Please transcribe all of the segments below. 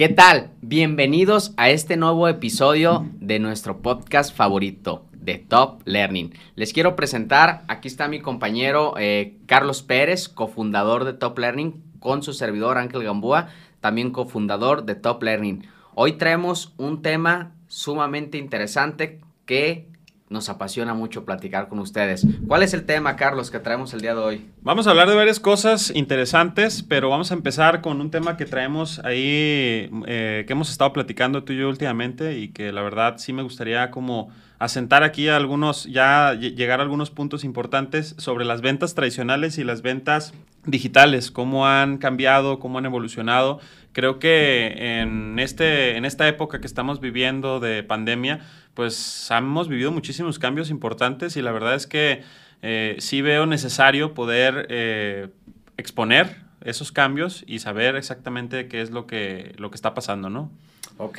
¿Qué tal? Bienvenidos a este nuevo episodio de nuestro podcast favorito de Top Learning. Les quiero presentar, aquí está mi compañero eh, Carlos Pérez, cofundador de Top Learning, con su servidor Ángel Gambúa, también cofundador de Top Learning. Hoy traemos un tema sumamente interesante que nos apasiona mucho platicar con ustedes. ¿Cuál es el tema, Carlos, que traemos el día de hoy? Vamos a hablar de varias cosas interesantes, pero vamos a empezar con un tema que traemos ahí, eh, que hemos estado platicando tú y yo últimamente y que la verdad sí me gustaría como asentar aquí algunos, ya llegar a algunos puntos importantes sobre las ventas tradicionales y las ventas digitales, cómo han cambiado, cómo han evolucionado. Creo que en, este, en esta época que estamos viviendo de pandemia, pues hemos vivido muchísimos cambios importantes y la verdad es que eh, sí veo necesario poder eh, exponer esos cambios y saber exactamente qué es lo que, lo que está pasando, ¿no? Ok,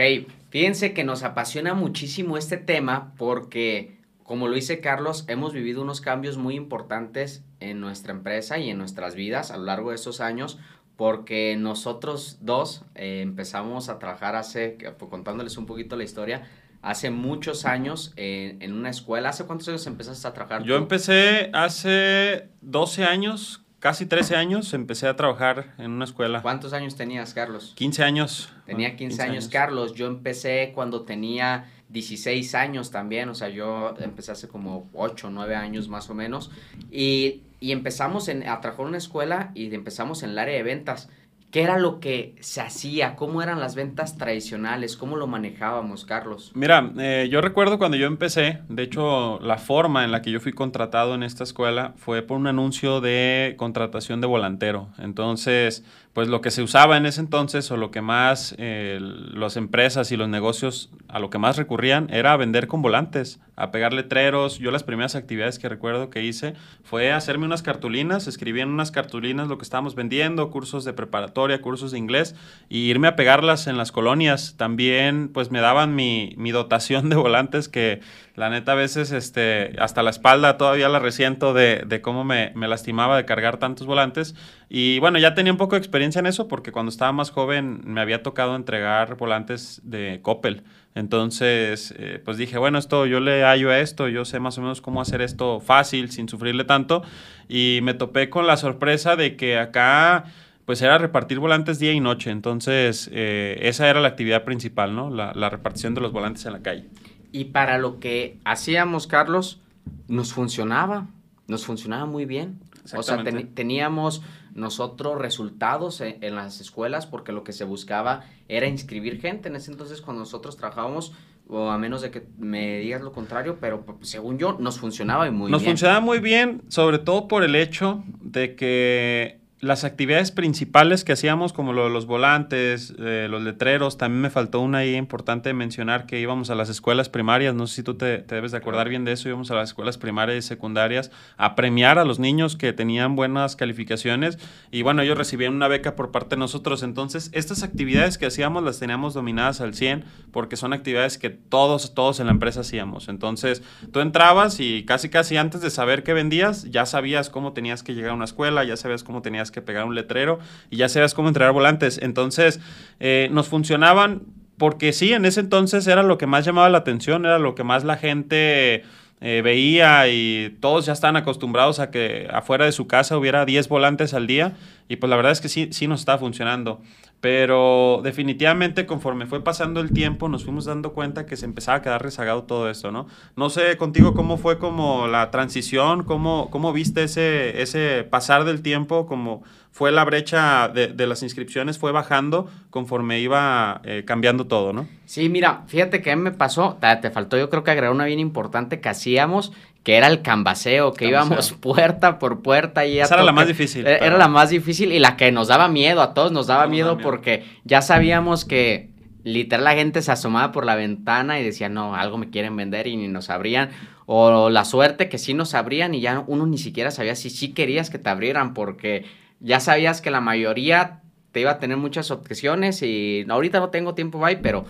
fíjense que nos apasiona muchísimo este tema porque, como lo dice Carlos, hemos vivido unos cambios muy importantes en nuestra empresa y en nuestras vidas a lo largo de esos años porque nosotros dos eh, empezamos a trabajar hace, contándoles un poquito la historia, hace muchos años en, una escuela. ¿Hace cuántos años empezaste a trabajar? Yo empecé hace 12 años, casi 13 años, empecé a trabajar en una escuela. ¿Cuántos años tenías, Carlos? 15 años. Tenía 15, años, Carlos. Yo empecé cuando tenía 16 años también, o sea, yo empecé hace como 8, 9 años más o menos. Y, y empezamos en, a trabajar en una escuela y empezamos en el área de ventas. ¿Qué era lo que se hacía? ¿Cómo eran las ventas tradicionales? ¿Cómo lo manejábamos, Carlos? Mira, eh, yo recuerdo cuando yo empecé, de hecho, la forma en la que yo fui contratado en esta escuela fue por un anuncio de contratación de volantero. Entonces, pues lo que se usaba en ese entonces o lo que más eh, las empresas y los negocios a lo que más recurrían era a vender con volantes, a pegar letreros. Yo las primeras actividades que recuerdo que hice fue hacerme unas cartulinas, escribí en unas cartulinas lo que estábamos vendiendo, cursos de preparatoria, cursos de inglés, y irme a pegarlas en las colonias. También pues me daban mi, mi dotación de volantes que la neta, a veces este, hasta la espalda todavía la resiento de, de cómo me, me, lastimaba de cargar tantos volantes. Y bueno, ya tenía un poco de experiencia en eso porque cuando estaba más joven me había tocado entregar volantes de Coppel. Entonces, eh, pues dije, bueno, esto yo le hallo a esto, yo sé más o menos cómo hacer esto fácil, sin sufrirle tanto. Y me topé con la sorpresa de que acá pues era repartir volantes día y noche. Entonces, eh, esa era la actividad principal, ¿no? La, la repartición de los volantes en la calle. Y para lo que hacíamos, Carlos, nos funcionaba, nos funcionaba muy bien. O sea, teníamos nosotros resultados en, las escuelas porque lo que se buscaba era inscribir gente. En ese entonces, cuando nosotros trabajábamos, o a menos de que me digas lo contrario, pero según yo, nos funcionaba muy bien. Nos funcionaba muy bien, sobre todo por el hecho de que las actividades principales que hacíamos, como lo de los volantes, eh, los letreros, también me faltó una ahí importante mencionar que íbamos a las escuelas primarias, no sé si tú te, debes de acordar bien de eso, íbamos a las escuelas primarias y secundarias a premiar a los niños que tenían buenas calificaciones y bueno, ellos recibían una beca por parte de nosotros, entonces estas actividades que hacíamos las teníamos dominadas al 100 porque son actividades que todos, todos en la empresa hacíamos, entonces tú entrabas y casi casi antes de saber qué vendías, ya sabías cómo tenías que llegar a una escuela, ya sabías cómo tenías que pegar un letrero y ya sabías cómo entregar volantes. Entonces, eh, nos funcionaban porque sí, en ese entonces era lo que más llamaba la atención, era lo que más la gente eh, veía y todos ya estaban acostumbrados a que afuera de su casa hubiera 10 volantes al día y pues la verdad es que sí, sí nos estaba funcionando. Pero definitivamente conforme fue pasando el tiempo nos fuimos dando cuenta que se empezaba a quedar rezagado todo esto, ¿no? No sé contigo cómo fue como la transición, cómo, cómo viste ese, ese pasar del tiempo, cómo fue la brecha de, las inscripciones, fue bajando conforme iba eh, cambiando todo, ¿no? Sí, mira, fíjate que me pasó, te faltó yo creo que agregar una bien importante que hacíamos que era el cambaseo, que íbamos puerta por puerta y Esa era la más difícil. E-, era la más difícil y la que nos daba miedo, a todos nos daba miedo, porque ya sabíamos que literal la gente se asomaba por la ventana y decía, no, algo me quieren vender y ni nos abrían. O la suerte que sí nos abrían y ya uno ni siquiera sabía si sí querías que te abrieran porque ya sabías que la mayoría te iba a tener muchas objeciones y ahorita no tengo tiempo, bye, pero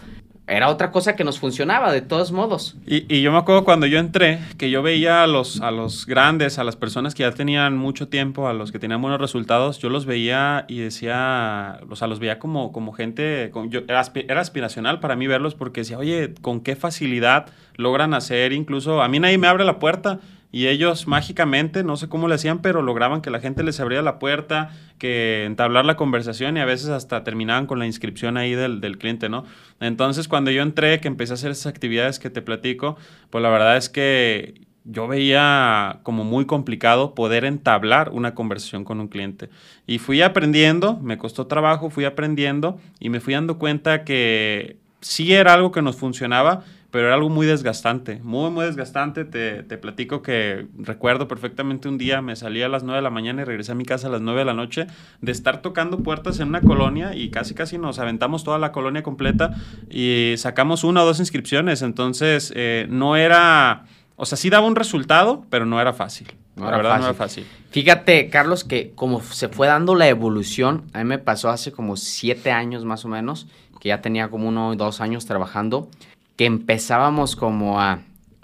era otra cosa que nos funcionaba de todos modos. Y, yo me acuerdo cuando yo entré, que yo veía a los, a los grandes, a las personas que ya tenían mucho tiempo, a los que tenían buenos resultados, yo los veía y decía, o sea, los veía como, como gente, era, era, aspiracional para mí verlos porque decía, oye, con qué facilidad logran hacer incluso, a mí nadie me abre la puerta y ellos mágicamente, no sé cómo le hacían, pero lograban que la gente les abría la puerta, que entablar la conversación y a veces hasta terminaban con la inscripción ahí del, del, cliente, ¿no? Entonces, cuando yo entré, que empecé a hacer esas actividades que te platico, pues la verdad es que yo veía como muy complicado poder entablar una conversación con un cliente. Y fui aprendiendo, me costó trabajo, fui aprendiendo y me fui dando cuenta que sí era algo que nos funcionaba, pero era algo muy desgastante, muy, muy desgastante. Te, te, platico que recuerdo perfectamente un día, me salí a las 9 de la mañana y regresé a mi casa a las 9 de la noche, de estar tocando puertas en una colonia y casi, casi nos aventamos toda la colonia completa y sacamos una o dos inscripciones. Entonces, eh, no era, o sea, sí daba un resultado, pero no era fácil. No la verdad no era fácil. Fíjate, Carlos, que como se fue dando la evolución, a mí me pasó hace como siete años más o menos, que ya tenía como uno o dos años trabajando que empezábamos como a,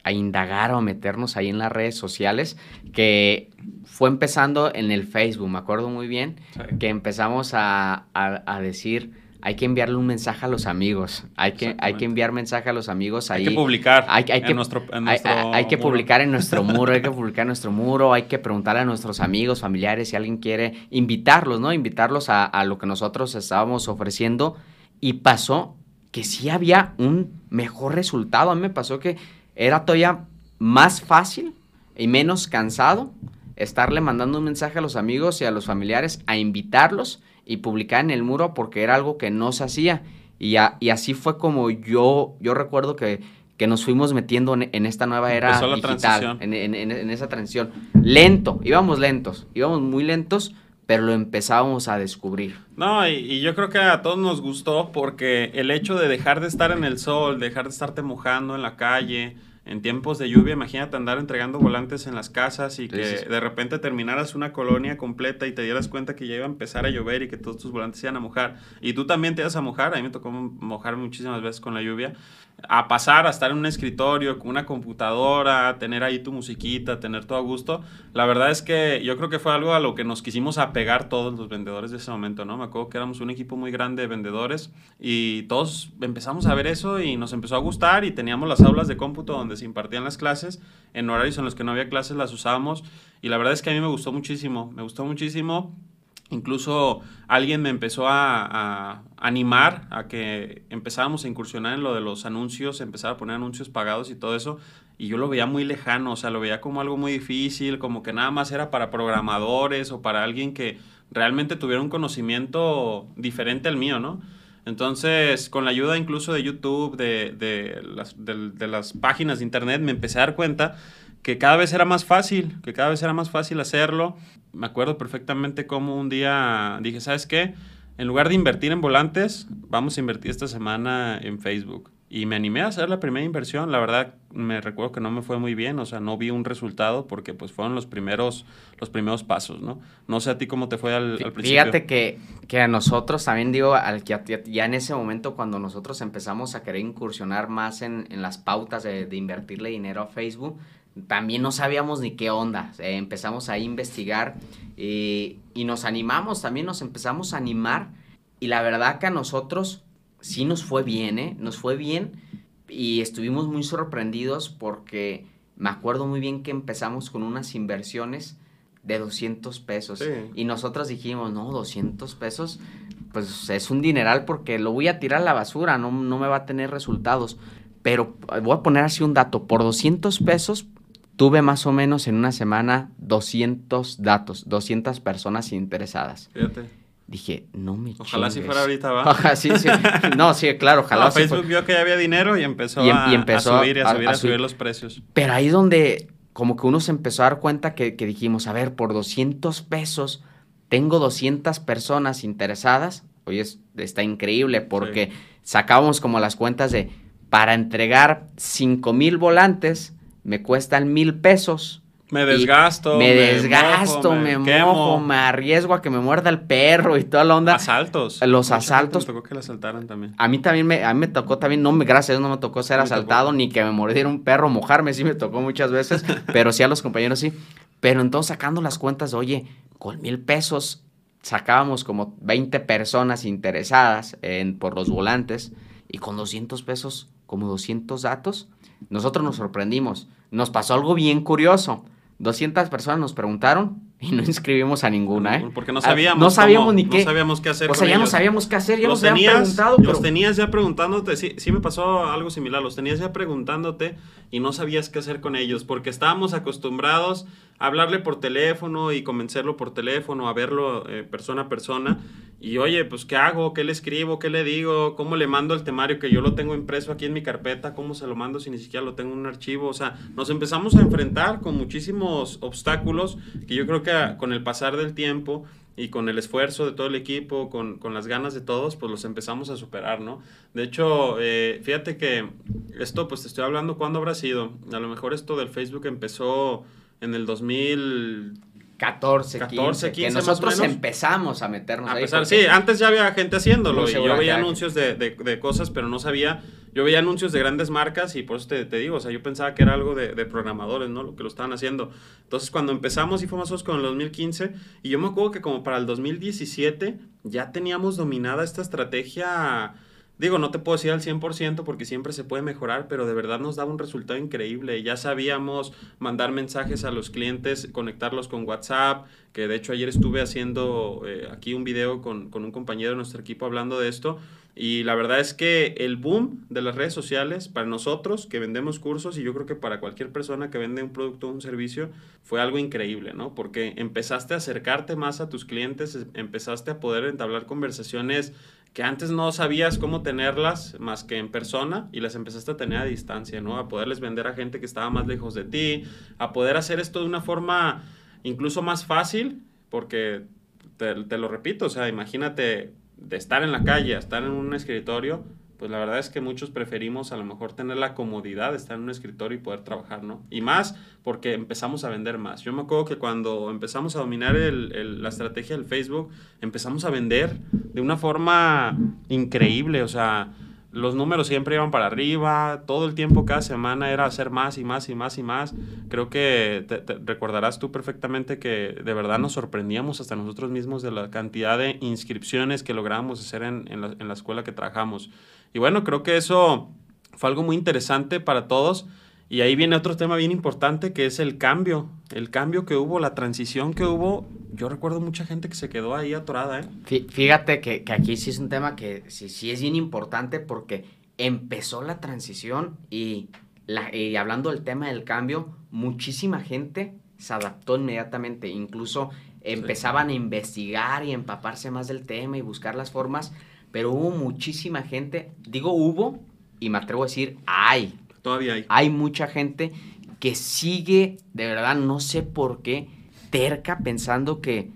indagar o a meternos ahí en las redes sociales, que fue empezando en el Facebook, me acuerdo muy bien, que empezamos a, decir, hay que enviarle un mensaje a los amigos, hay que, hay que enviar mensaje a los amigos ahí. Hay que publicar hay, que, en nuestro, hay, que publicar en nuestro muro, hay que publicar en nuestro muro, hay que preguntarle a nuestros amigos, familiares, si alguien quiere invitarlos, ¿no? Invitarlos a, a lo que nosotros estábamos ofreciendo. Y pasó que sí había un mejor resultado. A mí me pasó que era todavía más fácil y menos cansado estarle mandando un mensaje a los amigos y a los familiares a invitarlos y publicar en el muro porque era algo que no se hacía. Y, y así fue como yo, yo recuerdo que, que nos fuimos metiendo en, esta nueva era digital, en, en, esa transición. Lento, íbamos lentos, íbamos muy lentos, pero lo empezábamos a descubrir. No, y, yo creo que a todos nos gustó porque el hecho de dejar de estar en el sol, dejar de estarte mojando en la calle, en tiempos de lluvia, imagínate andar entregando volantes en las casas y que de repente terminaras una colonia completa y te dieras cuenta que ya iba a empezar a llover y que todos tus volantes iban a mojar. Y tú también te ibas a mojar, a mí me tocó mojar muchísimas veces con la lluvia a pasar a estar en un escritorio con una computadora, tener ahí tu musiquita, tener todo a gusto. La verdad es que yo creo que fue algo a lo que nos quisimos apegar todos los vendedores de ese momento, ¿no? Me acuerdo que éramos un equipo muy grande de vendedores y todos empezamos a ver eso y nos empezó a gustar y teníamos las aulas de cómputo donde se impartían las clases, en horarios en los que no había clases las usábamos y la verdad es que a mí me gustó muchísimo, me gustó muchísimo Incluso alguien me empezó a, animar a que empezáramos a incursionar en lo de los anuncios, empezar a poner anuncios pagados y todo eso. Y yo lo veía muy lejano, o sea, lo veía como algo muy difícil, como que nada más era para programadores o para alguien que realmente tuviera un conocimiento diferente al mío, ¿no? Entonces, con la ayuda incluso de YouTube, de, las, de las páginas de Internet, me empecé a dar cuenta que cada vez era más fácil, que cada vez era más fácil hacerlo me acuerdo perfectamente cómo un día dije, ¿sabes qué? En lugar de invertir en volantes, vamos a invertir esta semana en Facebook. Y me animé a hacer la primera inversión. La verdad, me recuerdo que no me fue muy bien, o sea, no vi un resultado porque pues fueron los primeros, los primeros pasos, ¿no? No sé a ti cómo te fue al, principio. Fíjate que, que, a nosotros también digo, al, ya, ya, en ese momento cuando nosotros empezamos a querer incursionar más en, en las pautas de, de invertirle dinero a Facebook, también no sabíamos ni qué onda. Eh, empezamos a investigar eh, y nos animamos, también nos empezamos a animar. Y la verdad que a nosotros sí nos fue bien, ¿eh? Nos fue bien y estuvimos muy sorprendidos porque me acuerdo muy bien que empezamos con unas inversiones de 200 pesos. Y nosotros dijimos, no, 200 pesos, pues es un dineral porque lo voy a tirar a la basura, no, no me va a tener resultados. Pero voy a poner así un dato, por 200 pesos tuve más o menos en una semana 200 datos, 200 personas interesadas. Fíjate. Dije, no me Ojalá si fuera ahorita, ¿va? sí, sí. No, sí, claro, ojalá. Facebook vio que ya había dinero y empezó, a, subir, a, subir, a, subir los precios. Pero ahí donde como que uno se empezó a dar cuenta que, dijimos, a ver, por 200 pesos tengo 200 personas interesadas. Oye, está increíble porque sacábamos como las cuentas de, para entregar 5 mil volantes, me cuestan mil pesos, Me desgasto. Me, desgasto, me, mojo, me arriesgo a que me muerda el perro y toda la onda. Asaltos. Los asaltos. Me tocó que le asaltaran también. A mí también me, a mí me tocó también, no me, gracias a Dios no me tocó ser asaltado ni que me mordiera un perro, mojarme, sí me tocó muchas veces, pero sí a los compañeros sí. Pero entonces sacando las cuentas, oye, con mil pesos sacábamos como 20 personas interesadas en, por los volantes y con 200 pesos, como 200 datos, nosotros nos sorprendimos. Nos pasó algo bien curioso. 200 personas nos preguntaron y no inscribimos a ninguna, ¿eh? Porque no sabíamos. no sabíamos ni qué. No sabíamos qué hacer. O sea, ya no sabíamos qué hacer, ya los nos habían preguntado. Los tenías ya preguntándote, sí, sí me pasó algo similar, los tenías ya preguntándote y no sabías qué hacer con ellos, porque estábamos acostumbrados hablarle por teléfono y convencerlo por teléfono, a verlo eh, persona a persona. Y oye, pues, ¿qué hago? ¿Qué le escribo? ¿Qué le digo? ¿Cómo le mando el temario que yo lo tengo impreso aquí en mi carpeta? ¿Cómo se lo mando si ni siquiera lo tengo en un archivo? O sea, nos empezamos a enfrentar con muchísimos obstáculos que yo creo que con el pasar del tiempo y con el esfuerzo de todo el equipo, con, con, las ganas de todos, pues los empezamos a superar, ¿no? De hecho, eh, fíjate que esto, pues te estoy hablando, ¿cuándo habrá sido? A lo mejor esto del Facebook empezó en el 2000 14, 14 15, que nosotros empezamos a meternos a ahí. Sí, antes ya había gente haciéndolo y yo veía anuncios de, de, de, cosas, pero no sabía. Yo veía anuncios de grandes marcas y por eso te, te digo, o sea, yo pensaba que era algo de, de, programadores, ¿no? Lo que lo estaban haciendo. Entonces, cuando empezamos y fue más o menos con el 2015, y yo me acuerdo que como para el 2017 ya teníamos dominada esta estrategia Digo, no te puedo decir al 100% porque siempre se puede mejorar, pero de verdad nos daba un resultado increíble. Ya sabíamos mandar mensajes a los clientes, conectarlos con WhatsApp, que de hecho ayer estuve haciendo eh, aquí un video con, con un compañero de nuestro equipo hablando de esto. Y la verdad es que el boom de las redes sociales para nosotros que vendemos cursos y yo creo que para cualquier persona que vende un producto o un servicio fue algo increíble, ¿no? Porque empezaste a acercarte más a tus clientes, empezaste a poder entablar conversaciones que antes no sabías cómo tenerlas más que en persona y las empezaste a tener a distancia, ¿no? A poderles vender a gente que estaba más lejos de ti, a poder hacer esto de una forma incluso más fácil, porque te, lo repito, o sea, imagínate de estar en la calle estar en un escritorio, pues la verdad es que muchos preferimos a lo mejor tener la comodidad de estar en un escritorio y poder trabajar, ¿no? Y más porque empezamos a vender más. Yo me acuerdo que cuando empezamos a dominar el, la estrategia del Facebook, empezamos a vender de una forma increíble, o sea, los números siempre iban para arriba, todo el tiempo, cada semana era hacer más y más y más y más. Creo que te, recordarás tú perfectamente que de verdad nos sorprendíamos hasta nosotros mismos de la cantidad de inscripciones que lográbamos hacer en, en, la, en la escuela que trabajamos. Y bueno, creo que eso fue algo muy interesante para todos. Y ahí viene otro tema bien importante que es el cambio, el cambio que hubo, la transición que hubo. Yo recuerdo mucha gente que se quedó ahí atorada. ¿eh? Fíjate que, que aquí sí es un tema que sí, sí es bien importante porque empezó la transición y, la, y hablando del tema del cambio, muchísima gente se adaptó inmediatamente, incluso empezaban a investigar y empaparse más del tema y buscar las formas pero hubo muchísima gente, digo hubo, y me atrevo a decir, hay. Todavía hay. Hay mucha gente que sigue, de verdad, no sé por qué, terca pensando que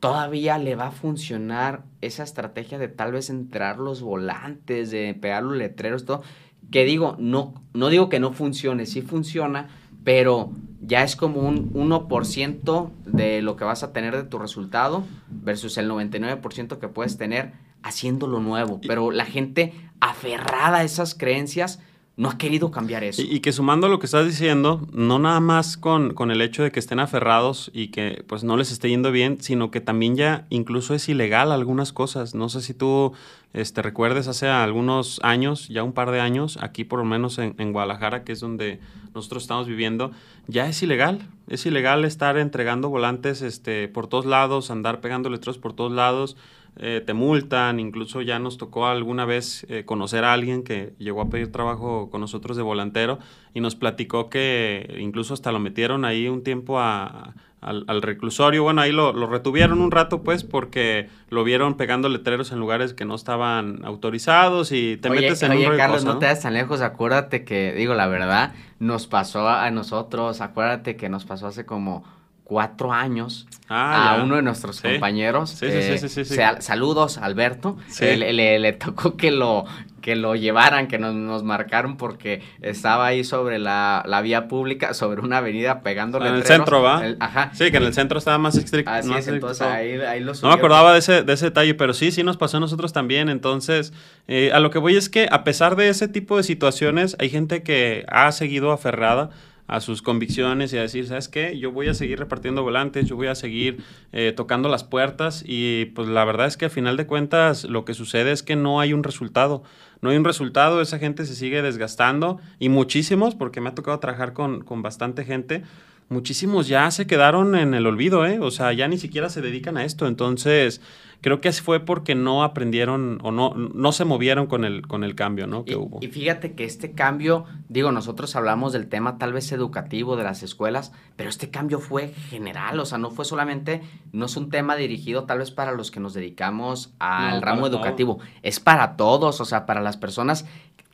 todavía le va a funcionar esa estrategia de tal vez entrar los volantes, de pegar los letreros, todo. Que digo, no, no digo que no funcione, sí funciona, pero ya es como un 1% de lo que vas a tener de tu resultado versus el 99% que puedes tener haciendo lo nuevo, pero la gente aferrada a esas creencias no ha querido cambiar eso. Y, que sumando lo que estás diciendo, no nada más con, con, el hecho de que estén aferrados y que pues no les esté yendo bien, sino que también ya incluso es ilegal algunas cosas. No sé si tú este, recuerdes hace algunos años, ya un par de años, aquí por lo menos en, en Guadalajara, que es donde nosotros estamos viviendo, ya es ilegal. Es ilegal estar entregando volantes este, por todos lados, andar pegando letreros por todos lados. Eh, te multan, incluso ya nos tocó alguna vez eh, conocer a alguien que llegó a pedir trabajo con nosotros de volantero y nos platicó que incluso hasta lo metieron ahí un tiempo a, al, reclusorio. Bueno, ahí lo, lo, retuvieron un rato, pues, porque lo vieron pegando letreros en lugares que no estaban autorizados y te metes en oye, un Carlos, ¿no? te das tan lejos. Acuérdate que, digo, la verdad, nos pasó a nosotros. Acuérdate que nos pasó hace como cuatro años ah, a uno de nuestros compañeros. Sí, sí, sí, sí, Saludos, Alberto. Le, le, tocó que lo, que lo llevaran, que nos, nos marcaron porque estaba ahí sobre la, la, vía pública, sobre una avenida pegándole. En el centro, ¿va? ajá. Sí, que en el centro estaba más estricto. Así es, entonces ahí, ahí lo No me acordaba de ese, de ese detalle, pero sí, sí nos pasó a nosotros también. Entonces, eh, a lo que voy es que a pesar de ese tipo de situaciones, hay gente que ha seguido aferrada a sus convicciones y a decir, ¿sabes qué? Yo voy a seguir repartiendo volantes, yo voy a seguir eh, tocando las puertas y pues la verdad es que al final de cuentas lo que sucede es que no hay un resultado. No hay un resultado, esa gente se sigue desgastando y muchísimos, porque me ha tocado trabajar con, con bastante gente, muchísimos ya se quedaron en el olvido, ¿eh? O sea, ya ni siquiera se dedican a esto. Entonces, creo que fue porque no aprendieron o no, no se movieron con el, con el cambio ¿no? que y, hubo. Y fíjate que este cambio, digo, nosotros hablamos del tema tal vez educativo de las escuelas, pero este cambio fue general, o sea, no fue solamente, no es un tema dirigido tal vez para los que nos dedicamos al no, ramo educativo, todo. es para todos, o sea, para las personas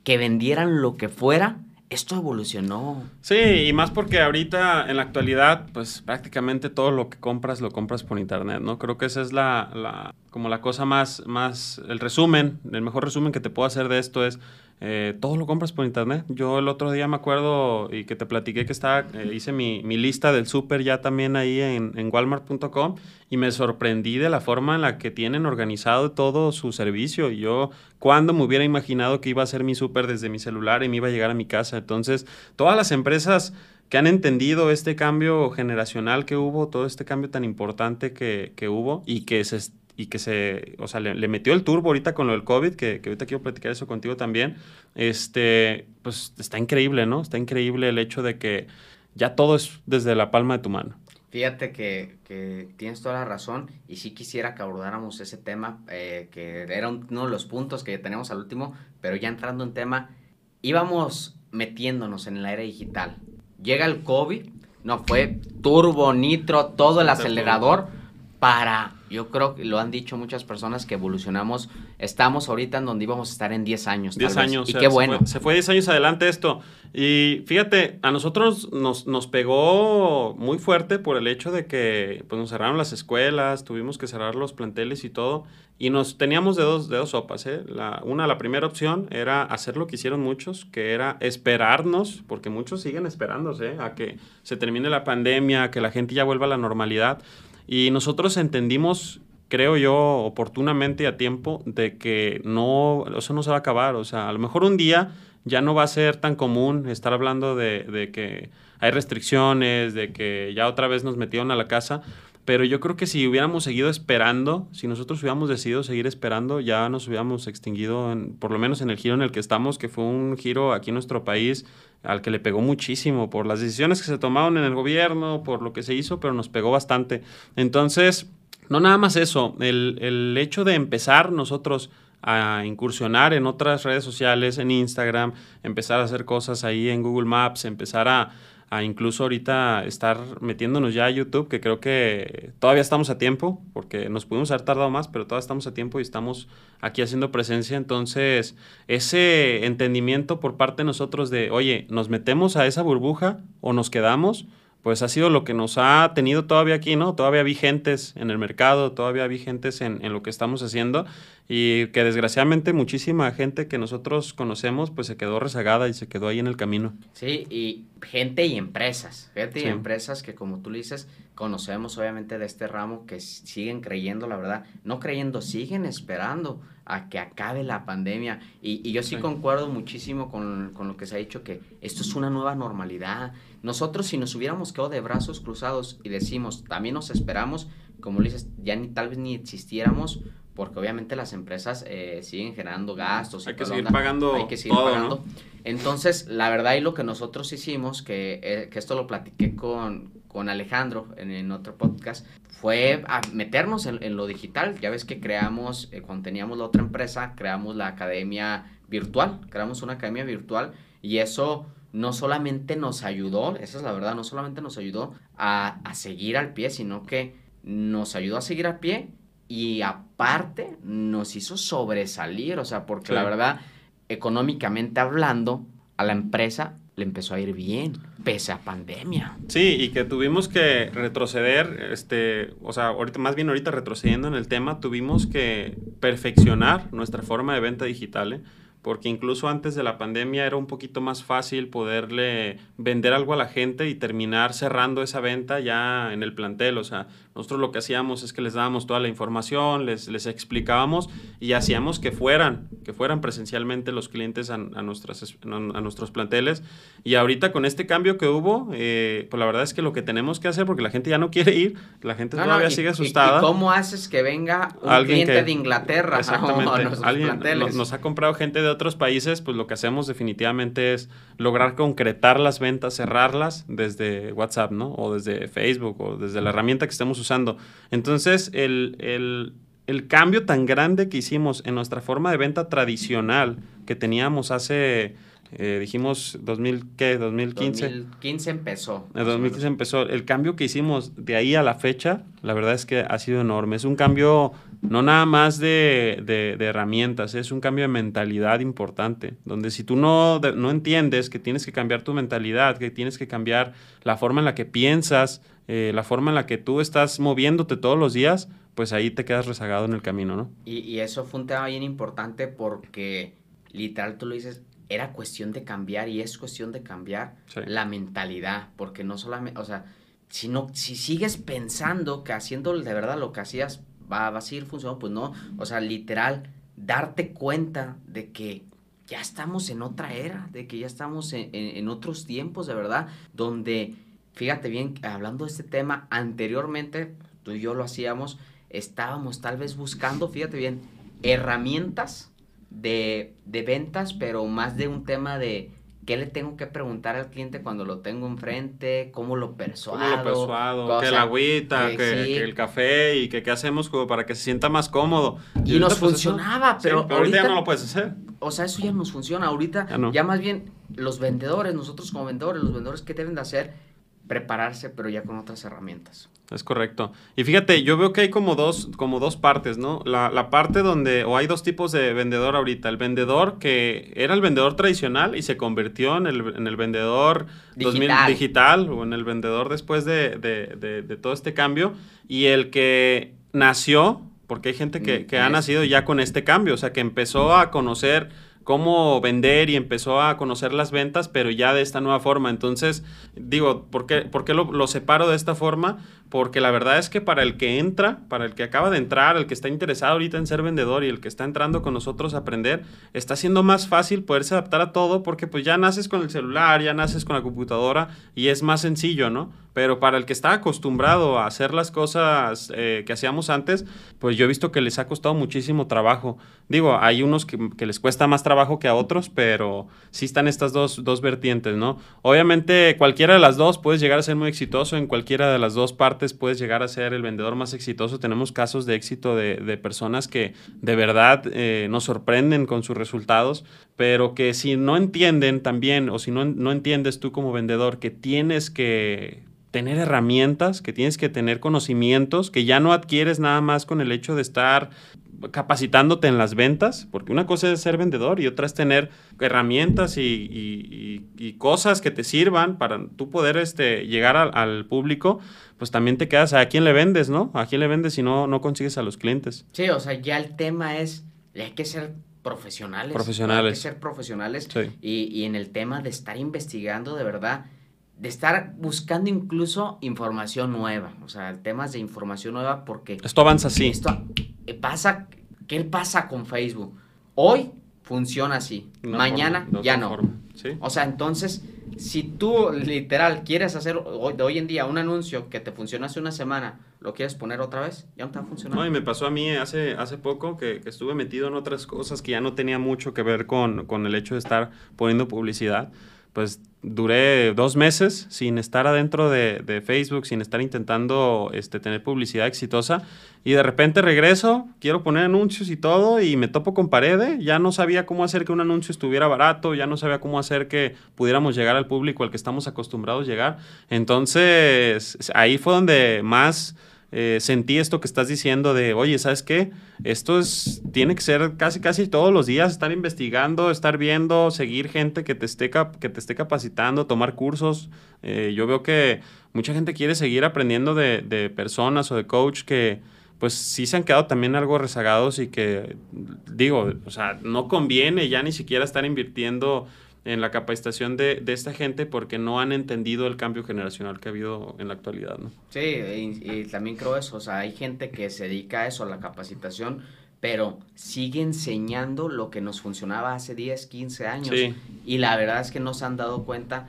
que vendieran lo que fuera esto evolucionó. Sí, y más porque ahorita, en la actualidad, pues prácticamente todo lo que compras lo compras por internet, ¿no? Creo que esa es la, la como la cosa más, más, el resumen, el mejor resumen que te puedo hacer de esto es, eh, todo lo compras por internet. Yo el otro día me acuerdo y que te platiqué que estaba, eh, hice mi, mi, lista del súper ya también ahí en, en walmart.com y me sorprendí de la forma en la que tienen organizado todo su servicio. Y yo, cuando me hubiera imaginado que iba a hacer mi súper desde mi celular y me iba a llegar a mi casa? Entonces, todas las empresas que han entendido este cambio generacional que hubo, todo este cambio tan importante que, que hubo y que se y que se, o sea, le, le, metió el turbo ahorita con lo del COVID, que, que, ahorita quiero platicar eso contigo también, este, pues está increíble, ¿no? Está increíble el hecho de que ya todo es desde la palma de tu mano. Fíjate que, que tienes toda la razón y sí quisiera que abordáramos ese tema, eh, que era uno de los puntos que tenemos al último, pero ya entrando en tema, íbamos metiéndonos en la era digital. Llega el COVID, no fue turbo, nitro, todo el acelerador para yo creo que lo han dicho muchas personas que evolucionamos. Estamos ahorita en donde íbamos a estar en 10 años. 10 años. Y qué bueno. Se fue, 10 años adelante esto. Y fíjate, a nosotros nos, nos pegó muy fuerte por el hecho de que pues, nos cerraron las escuelas, tuvimos que cerrar los planteles y todo. Y nos teníamos de dos, de dos sopas. ¿eh? La, una, la primera opción era hacer lo que hicieron muchos, que era esperarnos, porque muchos siguen esperándose a que se termine la pandemia, a que la gente ya vuelva a la normalidad. Y nosotros entendimos, creo yo, oportunamente y a tiempo, de que no, eso no se va a acabar. O sea, a lo mejor un día ya no va a ser tan común estar hablando de, de que hay restricciones, de que ya otra vez nos metieron a la casa. Pero yo creo que si hubiéramos seguido esperando, si nosotros hubiéramos decidido seguir esperando, ya nos hubiéramos extinguido, en, por lo menos en el giro en el que estamos, que fue un giro aquí en nuestro país al que le pegó muchísimo por las decisiones que se tomaron en el gobierno, por lo que se hizo, pero nos pegó bastante. Entonces, no nada más eso, el, el hecho de empezar nosotros a incursionar en otras redes sociales, en Instagram, empezar a hacer cosas ahí en Google Maps, empezar a, a incluso ahorita estar metiéndonos ya a YouTube, que creo que todavía estamos a tiempo, porque nos pudimos haber tardado más, pero todavía estamos a tiempo y estamos aquí haciendo presencia. Entonces, ese entendimiento por parte de nosotros de, oye, ¿nos metemos a esa burbuja o nos quedamos? Pues ha sido lo que nos ha tenido todavía aquí, ¿no? Todavía vigentes en el mercado, todavía vigentes en, en lo que estamos haciendo y que desgraciadamente muchísima gente que nosotros conocemos pues se quedó rezagada y se quedó ahí en el camino. Sí, y gente y empresas, gente sí. y empresas que como tú dices, conocemos obviamente de este ramo que siguen creyendo, la verdad, no creyendo, siguen esperando a que acabe la pandemia. Y, y yo sí, sí, concuerdo muchísimo con, con lo que se ha dicho, que esto es una nueva normalidad. Nosotros si nos hubiéramos quedado de brazos cruzados y decimos, también nos esperamos, como dices, ya ni tal vez ni existiéramos, porque obviamente las empresas eh, siguen generando gastos. Hay que seguir onda. pagando. Hay que seguir todo, pagando. ¿no? Entonces, la verdad y lo que nosotros hicimos, que, eh, que esto lo platiqué con, con Alejandro en, en, otro podcast, fue a meternos en, en, lo digital. Ya ves que creamos, eh, cuando teníamos la otra empresa, creamos la academia virtual, creamos una academia virtual y eso no solamente nos ayudó, esa es la verdad, no solamente nos ayudó a, a seguir al pie, sino que nos ayudó a seguir al pie y aparte nos hizo sobresalir, o sea, porque sí. la verdad, económicamente hablando, a la empresa le empezó a ir bien, pese a pandemia. Sí, y que tuvimos que retroceder, este, o sea, ahorita, más bien ahorita retrocediendo en el tema, tuvimos que perfeccionar nuestra forma de venta digital, ¿eh? Porque incluso antes de la pandemia era un poquito más fácil poderle vender algo a la gente y terminar cerrando esa venta ya en el plantel. O sea, nosotros lo que hacíamos es que les dábamos toda la información, les, les explicábamos y hacíamos que fueran, que fueran presencialmente los clientes a, a nuestras, a nuestros planteles. Y ahorita con este cambio que hubo, eh, pues la verdad es que lo que tenemos que hacer, porque la gente ya no quiere ir, la gente todavía sigue asustada. Y, cómo haces que venga un cliente de Inglaterra exactamente, a nuestros planteles? nos ha comprado gente de otros países, pues lo que hacemos definitivamente es lograr concretar las ventas, cerrarlas desde WhatsApp, ¿no? O desde Facebook o desde la herramienta que estemos usando. Entonces, el, el, el cambio tan grande que hicimos en nuestra forma de venta tradicional que teníamos hace eh, dijimos 2000, ¿qué? 2015. 2015 empezó. En 2015 empezó. El cambio que hicimos de ahí a la fecha, la verdad es que ha sido enorme. Es un cambio no nada más de, de, herramientas, es un cambio de mentalidad importante, donde si tú no, no entiendes que tienes que cambiar tu mentalidad, que tienes que cambiar la forma en la que piensas, eh, la forma en la que tú estás moviéndote todos los días, pues ahí te quedas rezagado en el camino, ¿no? Y, y eso fue un tema bien importante porque literal tú lo dices, era cuestión de cambiar y es cuestión de cambiar la mentalidad, porque no solamente, o sea, si, si sigues pensando que haciendo de verdad lo que hacías va, va a seguir funcionando, pues no, o sea, literal, darte cuenta de que ya estamos en otra era, de que ya estamos en, en, otros tiempos, de verdad, donde, fíjate bien, hablando de este tema, anteriormente, tú y yo lo hacíamos, estábamos tal vez buscando, fíjate bien, herramientas de, de ventas, pero más de un tema de qué le tengo que preguntar al cliente cuando lo tengo enfrente, cómo lo persuado. ¿Cómo lo persuado? que la agüita, que, el café y que qué hacemos como para que se sienta más cómodo. Y, nos pues, funcionaba, pero, ahorita, ya no lo puedes hacer. O sea, eso ya nos funciona. Ahorita ya, más bien los vendedores, nosotros como vendedores, los vendedores, ¿qué deben de hacer? Prepararse, pero ya con otras herramientas. Es correcto. Y fíjate, yo veo que hay como dos, como dos partes, ¿no? La, la, parte donde, o hay dos tipos de vendedor ahorita. El vendedor que era el vendedor tradicional y se convirtió en el, en el vendedor digital. digital o en el vendedor después de, de, de, todo este cambio. Y el que nació, porque hay gente que, que ha nacido ya con este cambio, o sea, que empezó a conocer cómo vender y empezó a conocer las ventas, pero ya de esta nueva forma. Entonces, digo, ¿por qué, por qué lo, lo, separo de esta forma? Porque la verdad es que para el que entra, para el que acaba de entrar, el que está interesado ahorita en ser vendedor y el que está entrando con nosotros a aprender, está siendo más fácil poderse adaptar a todo porque pues ya naces con el celular, ya naces con la computadora y es más sencillo, ¿no? Pero para el que está acostumbrado a hacer las cosas eh, que hacíamos antes, pues yo he visto que les ha costado muchísimo trabajo. Digo, hay unos que, que les cuesta más trabajo que a otros, pero sí están estas dos, dos vertientes, ¿no? Obviamente cualquiera de las dos puedes llegar a ser muy exitoso en cualquiera de las dos partes, puedes llegar a ser el vendedor más exitoso. Tenemos casos de éxito de, de personas que de verdad eh, nos sorprenden con sus resultados, pero que si no entienden también, o si no, no entiendes tú como vendedor que tienes que tener herramientas, que tienes que tener conocimientos, que ya no adquieres nada más con el hecho de estar capacitándote en las ventas, porque una cosa es ser vendedor y otra es tener herramientas y, cosas que te sirvan para tú poder este, llegar al, público, pues también te quedas a quién le vendes, ¿no? A quién le vendes si no, no consigues a los clientes. Sí, o sea, ya el tema es, hay que ser profesionales. Profesionales. Hay que ser profesionales. Y, y en el tema de estar investigando de verdad, de estar buscando incluso información nueva, o sea, temas de información nueva porque... Esto avanza así. Esto eh, pasa, ¿qué pasa con Facebook? Hoy funciona así, mañana ya no. O sea, entonces, si tú literal quieres hacer hoy, de hoy en día un anuncio que te funciona hace una semana, ¿lo quieres poner otra vez? Ya no te va a funcionar. No, y me pasó a mí hace, hace poco que, que estuve metido en otras cosas que ya no tenía mucho que ver con, con el hecho de estar poniendo publicidad pues duré dos meses sin estar adentro de, Facebook, sin estar intentando este, tener publicidad exitosa. Y de repente regreso, quiero poner anuncios y todo, y me topo con pared. Ya no sabía cómo hacer que un anuncio estuviera barato, ya no sabía cómo hacer que pudiéramos llegar al público al que estamos acostumbrados a llegar. Entonces, ahí fue donde más eh, sentí esto que estás diciendo de, oye, ¿sabes qué? Esto es, tiene que ser casi, casi todos los días, estar investigando, estar viendo, seguir gente que te esté, que te esté capacitando, tomar cursos. Eh, yo veo que mucha gente quiere seguir aprendiendo de, de, personas o de coach que pues sí se han quedado también algo rezagados y que, digo, o sea, no conviene ya ni siquiera estar invirtiendo en la capacitación de, esta gente porque no han entendido el cambio generacional que ha habido en la actualidad, ¿no? Sí, y, también creo eso, o sea, hay gente que se dedica a eso, a la capacitación, pero sigue enseñando lo que nos funcionaba hace 10, 15 años. Y la verdad es que no se han dado cuenta,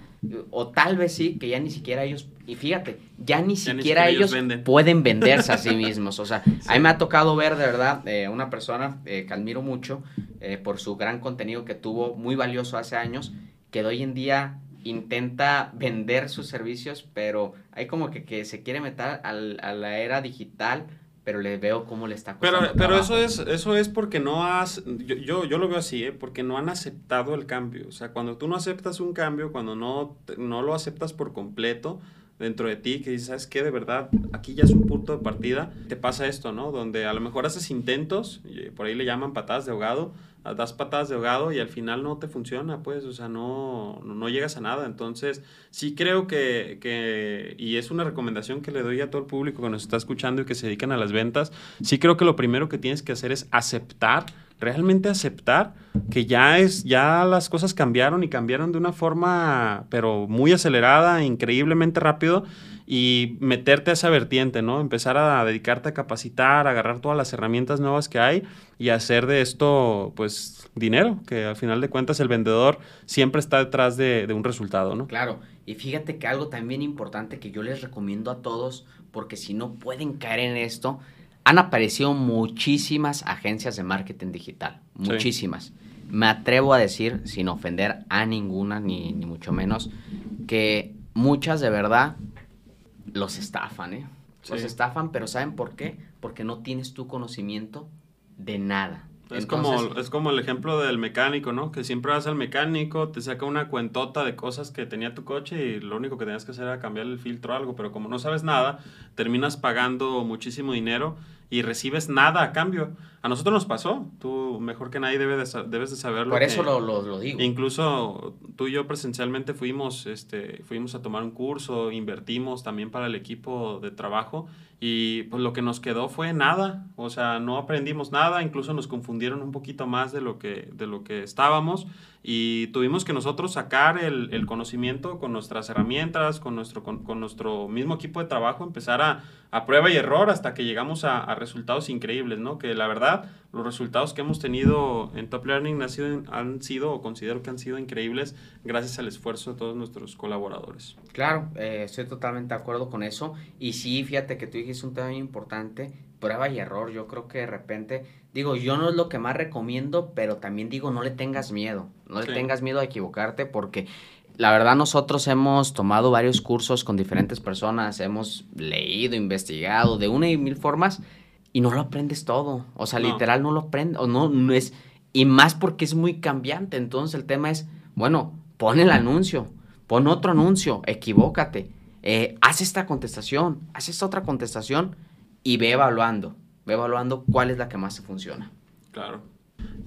o tal vez sí, que ya ni siquiera ellos, y fíjate, ya ni, siquiera, ellos, pueden venderse a sí mismos. O sea, a mí me ha tocado ver de verdad eh, una persona eh, que admiro mucho eh, por su gran contenido que tuvo, muy valioso hace años, que hoy en día intenta vender sus servicios, pero hay como que, que se quiere meter al, a la era digital pero le veo cómo le está costando. Pero, pero eso es, eso es porque no has, yo, yo, lo veo así, ¿eh? porque no han aceptado el cambio. O sea, cuando tú no aceptas un cambio, cuando no, no lo aceptas por completo dentro de ti, que dices, ¿sabes qué? De verdad, aquí ya es un punto de partida, te pasa esto, ¿no? Donde a lo mejor haces intentos, por ahí le llaman patadas de ahogado, das patadas de ahogado y al final no te funciona, pues, o sea, no, no llegas a nada. Entonces, sí creo que, que, y es una recomendación que le doy a todo el público que nos está escuchando y que se dedican a las ventas, sí creo que lo primero que tienes que hacer es aceptar, realmente aceptar que ya es, ya las cosas cambiaron y cambiaron de una forma, pero muy acelerada, increíblemente rápido y meterte a esa vertiente, ¿no? Empezar a dedicarte a capacitar, a agarrar todas las herramientas nuevas que hay y hacer de esto, pues, dinero, que al final de cuentas el vendedor siempre está detrás de, un resultado, ¿no? Claro, y fíjate que algo también importante que yo les recomiendo a todos, porque si no pueden caer en esto, han aparecido muchísimas agencias de marketing digital, muchísimas. Me atrevo a decir, sin ofender a ninguna, ni, ni mucho menos, que muchas de verdad los estafan, ¿eh? Los estafan, pero ¿saben por qué? Porque no tienes tu conocimiento de nada. Es, como, es como el ejemplo del mecánico, ¿no? Que siempre vas al mecánico, te saca una cuentota de cosas que tenía tu coche y lo único que tenías que hacer era cambiar el filtro o algo, pero como no sabes nada, terminas pagando muchísimo dinero y recibes nada a cambio. A nosotros nos pasó, tú mejor que nadie debes de, debes de saberlo. Por eso lo, lo, digo. Incluso tú y yo presencialmente fuimos, este, fuimos a tomar un curso, invertimos también para el equipo de trabajo y pues lo que nos quedó fue nada, o sea, no aprendimos nada, incluso nos confundieron un poquito más de lo que, de lo que estábamos y tuvimos que nosotros sacar el, el conocimiento con nuestras herramientas, con nuestro, con, con, nuestro mismo equipo de trabajo, empezar a, a prueba y error hasta que llegamos a, a, resultados increíbles, ¿no? Que la verdad, los resultados que hemos tenido en Top Learning han sido, han sido o considero que han sido increíbles gracias al esfuerzo de todos nuestros colaboradores. Claro, eh, estoy totalmente de acuerdo con eso. Y sí, fíjate que tú dijiste un tema muy importante, prueba y error. Yo creo que de repente, digo, yo no es lo que más recomiendo, pero también digo, no le tengas miedo. No le tengas miedo a equivocarte porque la verdad nosotros hemos tomado varios cursos con diferentes personas, hemos leído, investigado de una y mil formas y no lo aprendes todo. O sea, literal no lo aprendes, o no, no es, y más porque es muy cambiante. Entonces el tema es, bueno, pon el anuncio, pon otro anuncio, equivócate, eh, haz esta contestación, haz esta otra contestación y ve evaluando, ve evaluando cuál es la que más se funciona. Claro.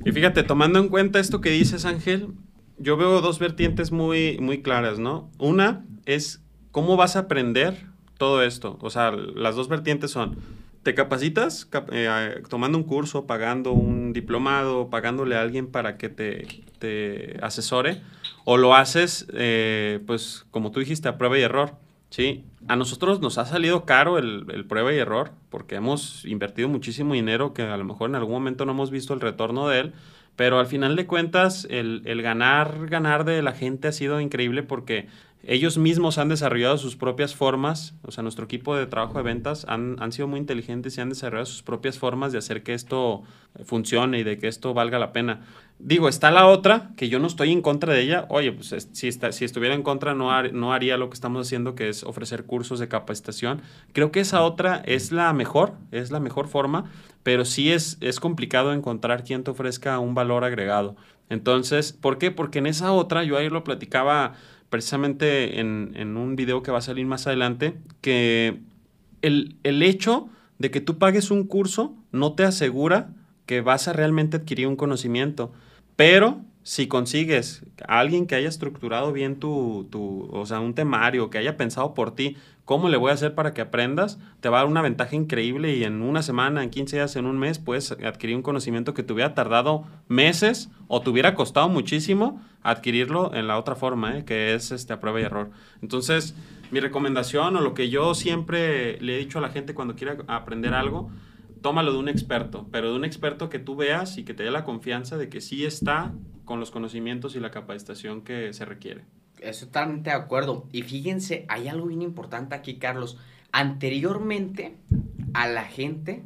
Y fíjate, tomando en cuenta esto que dices, Ángel, yo veo dos vertientes muy, muy claras, ¿no? Una es cómo vas a aprender todo esto. O sea, las dos vertientes son, te capacitas eh, tomando un curso, pagando un diplomado, pagándole a alguien para que te, te asesore, o lo haces, eh, pues, como tú dijiste, a prueba y error. Sí, a nosotros nos ha salido caro el, el, prueba y error porque hemos invertido muchísimo dinero que a lo mejor en algún momento no hemos visto el retorno de él, pero al final de cuentas, el, el, ganar, ganar de la gente ha sido increíble porque ellos mismos han desarrollado sus propias formas, o sea, nuestro equipo de trabajo de ventas han, han, sido muy inteligentes y han desarrollado sus propias formas de hacer que esto funcione y de que esto valga la pena. Digo, está la otra, que yo no estoy en contra de ella. Oye, pues si, estuviera en contra no, no haría lo que estamos haciendo, que es ofrecer cursos de capacitación. Creo que esa otra es la mejor, es la mejor forma, pero sí es, es complicado encontrar quien te ofrezca un valor agregado. Entonces, ¿por qué? Porque en esa otra, yo ahí lo platicaba precisamente en, un video que va a salir más adelante, que el, el, hecho de que tú pagues un curso no te asegura que vas a realmente adquirir un conocimiento, pero si consigues a alguien que haya estructurado bien tu, tu, o sea, un temario, que haya pensado por ti, cómo le voy a hacer para que aprendas, te va a dar una ventaja increíble y en una semana, en 15 días, en un mes, puedes adquirir un conocimiento que te hubiera tardado meses o te hubiera costado muchísimo adquirirlo en la otra forma, ¿eh? que es este, a prueba y error. Entonces, mi recomendación o lo que yo siempre le he dicho a la gente cuando quiera aprender algo, tómalo de un experto, pero de un experto que tú veas y que te dé la confianza de que sí está con los conocimientos y la capacitación que se requiere. Estoy totalmente de acuerdo. Y fíjense, hay algo bien importante aquí, Carlos. Anteriormente, a la gente,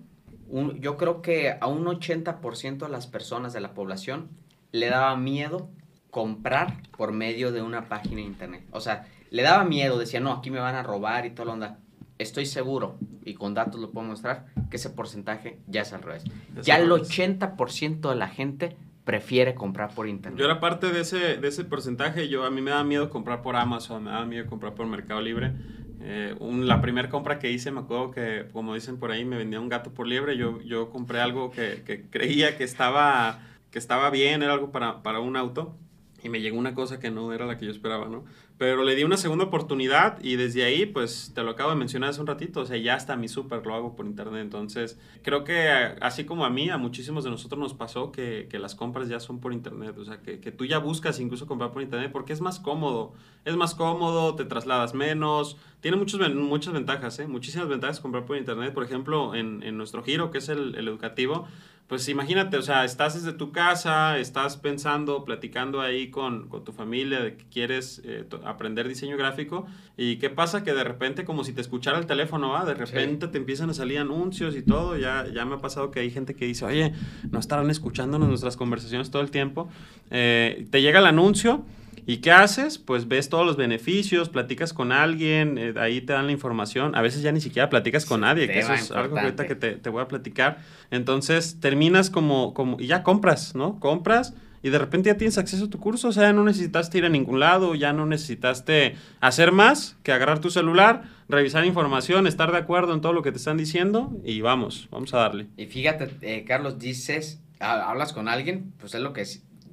yo creo que a un 80% de las personas de la población le daba miedo comprar por medio de una página de internet. O sea, le daba miedo, decía, no, aquí me van a robar y toda la onda. Estoy seguro, y con datos lo puedo mostrar, que ese porcentaje ya es al revés. ya el 80% de la gente prefiere comprar por internet. Yo era parte de ese, de ese porcentaje. Yo, a mí me da miedo comprar por Amazon, me da miedo comprar por Mercado Libre. Eh, la primera compra que hice, me acuerdo que, como dicen por ahí, me vendía un gato por liebre. Yo, yo compré algo que, que creía que estaba, que estaba bien, era algo para, para un auto y me llegó una cosa que no era la que yo esperaba, ¿no? Pero le di una segunda oportunidad y desde ahí, pues te lo acabo de mencionar hace un ratito, o sea, ya hasta mi súper lo hago por internet. Entonces, creo que así como a mí, a muchísimos de nosotros nos pasó que, que las compras ya son por internet, o sea, que, que, tú ya buscas incluso comprar por internet porque es más cómodo, es más cómodo, te trasladas menos, tiene muchos, muchas ventajas, ¿eh? Muchísimas ventajas comprar por internet. Por ejemplo, en, en nuestro giro, que es el, el educativo, pues imagínate, o sea, estás desde tu casa, estás pensando, platicando ahí con, con tu familia de que quieres eh, aprender diseño gráfico y qué pasa que de repente como si te escuchara el teléfono, ¿va? de repente te empiezan a salir anuncios y todo, ya, ya me ha pasado que hay gente que dice, oye, no estarán escuchándonos nuestras conversaciones todo el tiempo, eh, te llega el anuncio ¿Y qué haces? Pues ves todos los beneficios, platicas con alguien, eh, ahí te dan la información. A veces ya ni siquiera platicas con nadie, que eso es algo que ahorita que te, te, voy a platicar. Entonces terminas como, como, y ya compras, ¿no? Compras y de repente ya tienes acceso a tu curso, o sea, no necesitaste ir a ningún lado, ya no necesitaste hacer más que agarrar tu celular, revisar información, estar de acuerdo en todo lo que te están diciendo y vamos, vamos a darle. Y fíjate, eh, Carlos, dices, hablas con alguien, pues es lo que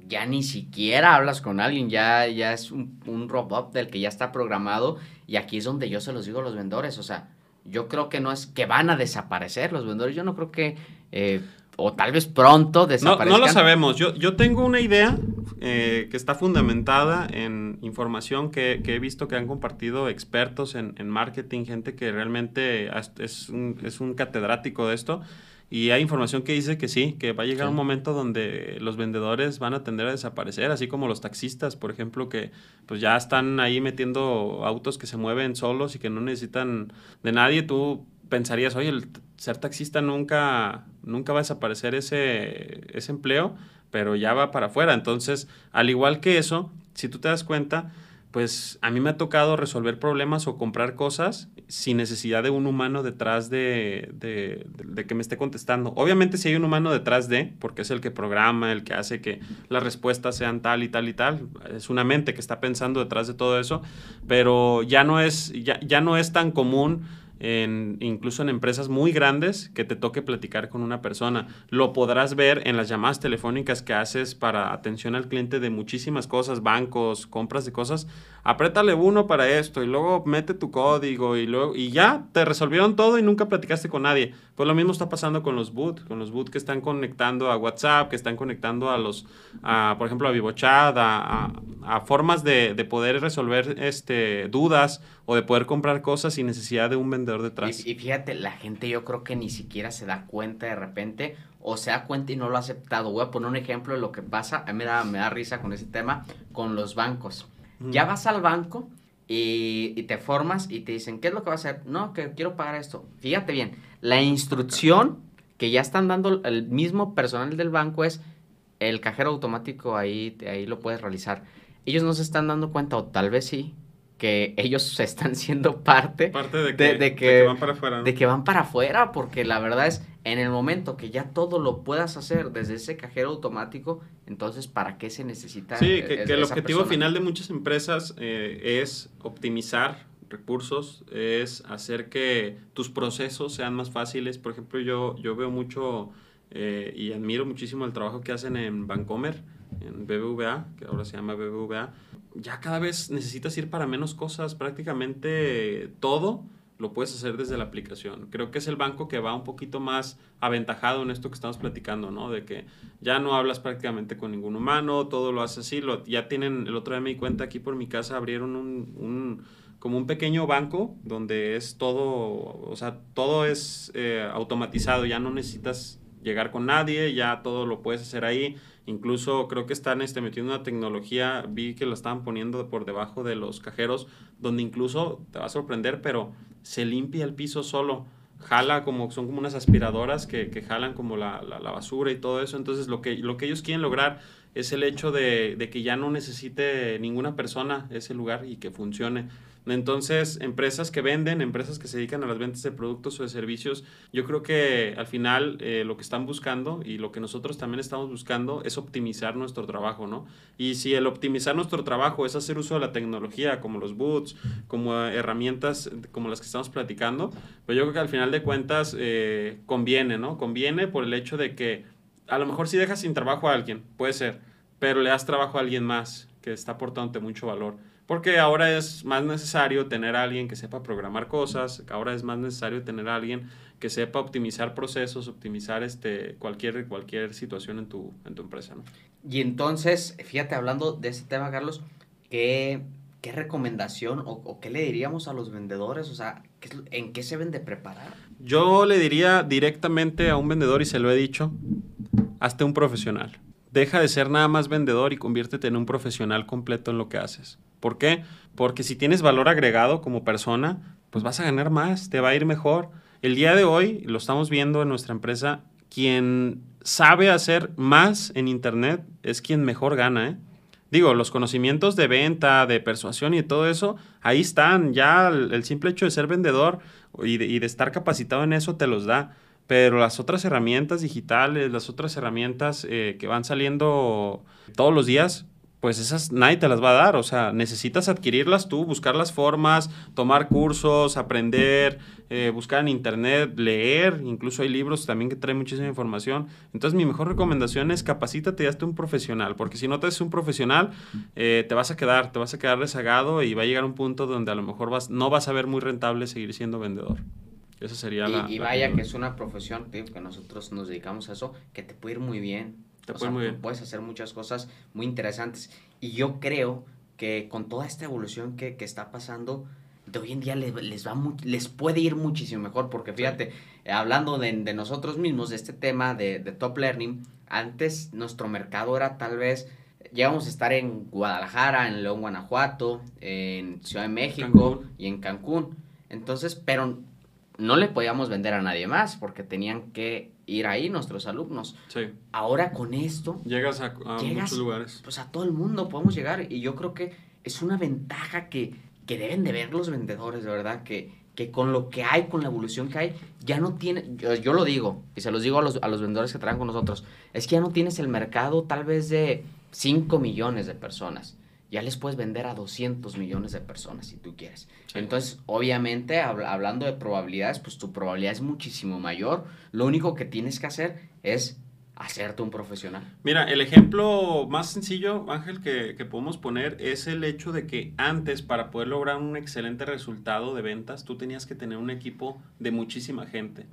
ya ni siquiera hablas con alguien, ya, ya es un, un, robot del que ya está programado y aquí es donde yo se los digo a los vendedores, o sea, yo creo que no es que van a desaparecer los vendedores, yo no creo que, eh, o tal vez pronto desaparezcan. No, no lo sabemos, yo, yo tengo una idea eh, que está fundamentada en información que, que, he visto que han compartido expertos en, en marketing, gente que realmente es un, es un catedrático de esto y hay información que dice que sí, que va a llegar un momento donde los vendedores van a tender a desaparecer, así como los taxistas, por ejemplo, que pues ya están ahí metiendo autos que se mueven solos y que no necesitan de nadie. Tú pensarías, oye, el ser taxista nunca, nunca va a desaparecer ese, ese empleo, pero ya va para afuera. Entonces, al igual que eso, si tú te das cuenta, pues a mí me ha tocado resolver problemas o comprar cosas sin necesidad de un humano detrás de, de, que me esté contestando. Obviamente si hay un humano detrás de, porque es el que programa, el que hace que las respuestas sean tal y tal y tal, es una mente que está pensando detrás de todo eso, pero ya no es, ya, ya no es tan común incluso en empresas muy grandes, que te toque platicar con una persona. Lo podrás ver en las llamadas telefónicas que haces para atención al cliente de muchísimas cosas, bancos, compras de cosas. Apriétale uno para esto y luego mete tu código y luego y ya te resolvieron todo y nunca platicaste con nadie. Pues lo mismo está pasando con los boot, con los boot que están conectando a WhatsApp, que están conectando a los, a, por ejemplo, a VivoChat, a, a, formas de, de, poder resolver este, dudas o de poder comprar cosas sin necesidad de un vendedor detrás. Y, y, fíjate, la gente yo creo que ni siquiera se da cuenta de repente o se da cuenta y no lo ha aceptado. Voy a poner un ejemplo de lo que pasa, a mí me da, me da risa con ese tema, con los bancos. Ya vas al banco y, y, te formas y te dicen, ¿qué es lo que va a hacer? No, que quiero pagar esto. Fíjate bien, la instrucción que ya están dando el mismo personal del banco es el cajero automático ahí, ahí lo puedes realizar. Ellos no se están dando cuenta, o tal vez sí, que ellos están siendo parte, parte de, que, de, que, van para afuera. De que van para afuera, porque la verdad es, en el momento que ya todo lo puedas hacer desde ese cajero automático, entonces, ¿para qué se necesita? Sí, que, que el objetivo final de muchas empresas eh, es optimizar recursos, es hacer que tus procesos sean más fáciles. Por ejemplo, yo, yo veo mucho eh, y admiro muchísimo el trabajo que hacen en Bancomer en BBVA, que ahora se llama BBVA, ya cada vez necesitas ir para menos cosas, prácticamente todo lo puedes hacer desde la aplicación. Creo que es el banco que va un poquito más aventajado en esto que estamos platicando, ¿no? De que ya no hablas prácticamente con ningún humano, todo lo haces así. Lo, ya tienen, el otro día me di cuenta aquí por mi casa, abrieron un, un como un pequeño banco donde es todo, o sea, todo es eh, automatizado, ya no necesitas llegar con nadie, ya todo lo puedes hacer ahí. Incluso creo que están este, metiendo una tecnología, vi que lo estaban poniendo por debajo de los cajeros, donde incluso te va a sorprender, pero se limpia el piso solo. Jala como, son como unas aspiradoras que, que jalan como la, la, la, basura y todo eso. Entonces lo que, lo que ellos quieren lograr es el hecho de que ya no necesite ninguna persona ese lugar y que funcione. Entonces, empresas que venden, empresas que se dedican a las ventas de productos o de servicios, yo creo que al final eh, lo que están buscando y lo que nosotros también estamos buscando es optimizar nuestro trabajo, ¿no? Y si el optimizar nuestro trabajo es hacer uso de la tecnología, como los boots, como herramientas como las que estamos platicando, pues yo creo que al final de cuentas eh, conviene, ¿no? Conviene por el hecho de que a lo mejor si dejas sin trabajo a alguien, puede ser, pero le das trabajo a alguien más que está aportándote mucho valor. Porque ahora es más necesario tener a alguien que sepa programar cosas, ahora es más necesario tener a alguien que sepa optimizar procesos, optimizar este, cualquier, cualquier situación en tu, en tu empresa. ¿no? Y entonces, fíjate, hablando de este tema, Carlos, ¿qué, qué recomendación o, o, qué le diríamos a los vendedores? O sea, ¿en qué se ven de preparar? Yo le diría directamente a un vendedor, y se lo he dicho, hazte un profesional. Deja de ser nada más vendedor y conviértete en un profesional completo en lo que haces. ¿Por qué? Porque si tienes valor agregado como persona, pues vas a ganar más, te va a ir mejor. El día de hoy, lo estamos viendo en nuestra empresa, quien sabe hacer más en Internet es quien mejor gana. ¿eh? Digo, los conocimientos de venta, de persuasión y todo eso, ahí están. Ya el, simple hecho de ser vendedor y de, estar capacitado en eso te los da pero las otras herramientas digitales, las otras herramientas eh, que van saliendo todos los días, pues esas nadie te las va a dar, o sea, necesitas adquirirlas tú, buscar las formas, tomar cursos, aprender, eh, buscar en internet, leer, incluso hay libros también que traen muchísima información. Entonces mi mejor recomendación es capacítate y hazte un profesional, porque si no te haces un profesional, eh, te vas a quedar, te vas a quedar rezagado y va a llegar un punto donde a lo mejor vas, no vas a ver muy rentable seguir siendo vendedor. Esa sería y, la... Y vaya que es una profesión, tío, que nosotros nos dedicamos a eso, que te puede ir muy bien te puede muy bien. Puedes hacer muchas cosas muy interesantes. Y yo creo que con toda esta evolución que, que está pasando, de hoy en día les, les, va les puede ir muchísimo mejor. Porque fíjate, sí. hablando de, de, nosotros mismos, de este tema de, de, Top Learning, antes nuestro mercado era tal vez. Llegamos a estar en Guadalajara, en León, Guanajuato, en Ciudad de México Cancún. y en Cancún. Entonces, pero no le podíamos vender a nadie más porque tenían que ir ahí nuestros alumnos. Sí. Ahora con esto... Llegas a, a llegas, muchos lugares. Pues a todo el mundo podemos llegar y yo creo que es una ventaja que, que deben de ver los vendedores, de verdad, que, que con lo que hay, con la evolución que hay, ya no tiene, yo, yo lo digo, y se los digo a los, a los vendedores que trabajan con nosotros, es que ya no tienes el mercado tal vez de 5 millones de personas ya les puedes vender a 200 millones de personas si tú quieres. Sí. Entonces, obviamente, hab hablando de probabilidades, pues tu probabilidad es muchísimo mayor. Lo único que tienes que hacer es hacerte un profesional. Mira, el ejemplo más sencillo, Ángel, que, que, podemos poner es el hecho de que antes, para poder lograr un excelente resultado de ventas, tú tenías que tener un equipo de muchísima gente.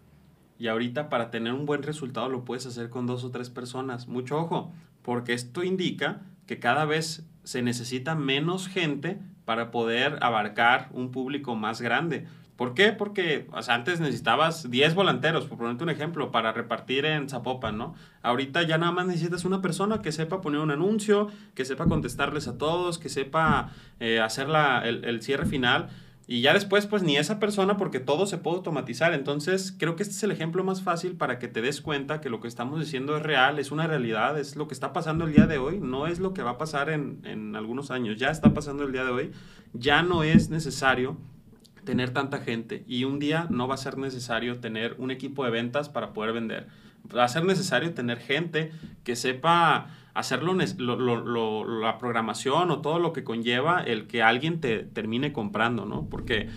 Y ahorita para tener un buen resultado lo puedes hacer con dos o tres personas. Mucho ojo, porque esto indica que cada vez se necesita menos gente para poder abarcar un público más grande. ¿Por qué? Porque antes necesitabas 10 volanteros, por ponerte un ejemplo, para repartir en Zapopan, ¿no? Ahorita ya nada más necesitas una persona que sepa poner un anuncio, que sepa contestarles a todos, que sepa eh, hacer la, el cierre final. Y ya después, pues ni esa persona, porque todo se puede automatizar. Entonces, creo que este es el ejemplo más fácil para que te des cuenta que lo que estamos diciendo es real, es una realidad, es lo que está pasando el día de hoy, no es lo que va a pasar en, en algunos años, ya está pasando el día de hoy. Ya no es necesario tener tanta gente y un día no va a ser necesario tener un equipo de ventas para poder vender. Va a ser necesario tener gente que sepa hacerlo lo, lo, lo, la programación o todo lo que conlleva el que alguien te termine comprando, ¿no? Porque,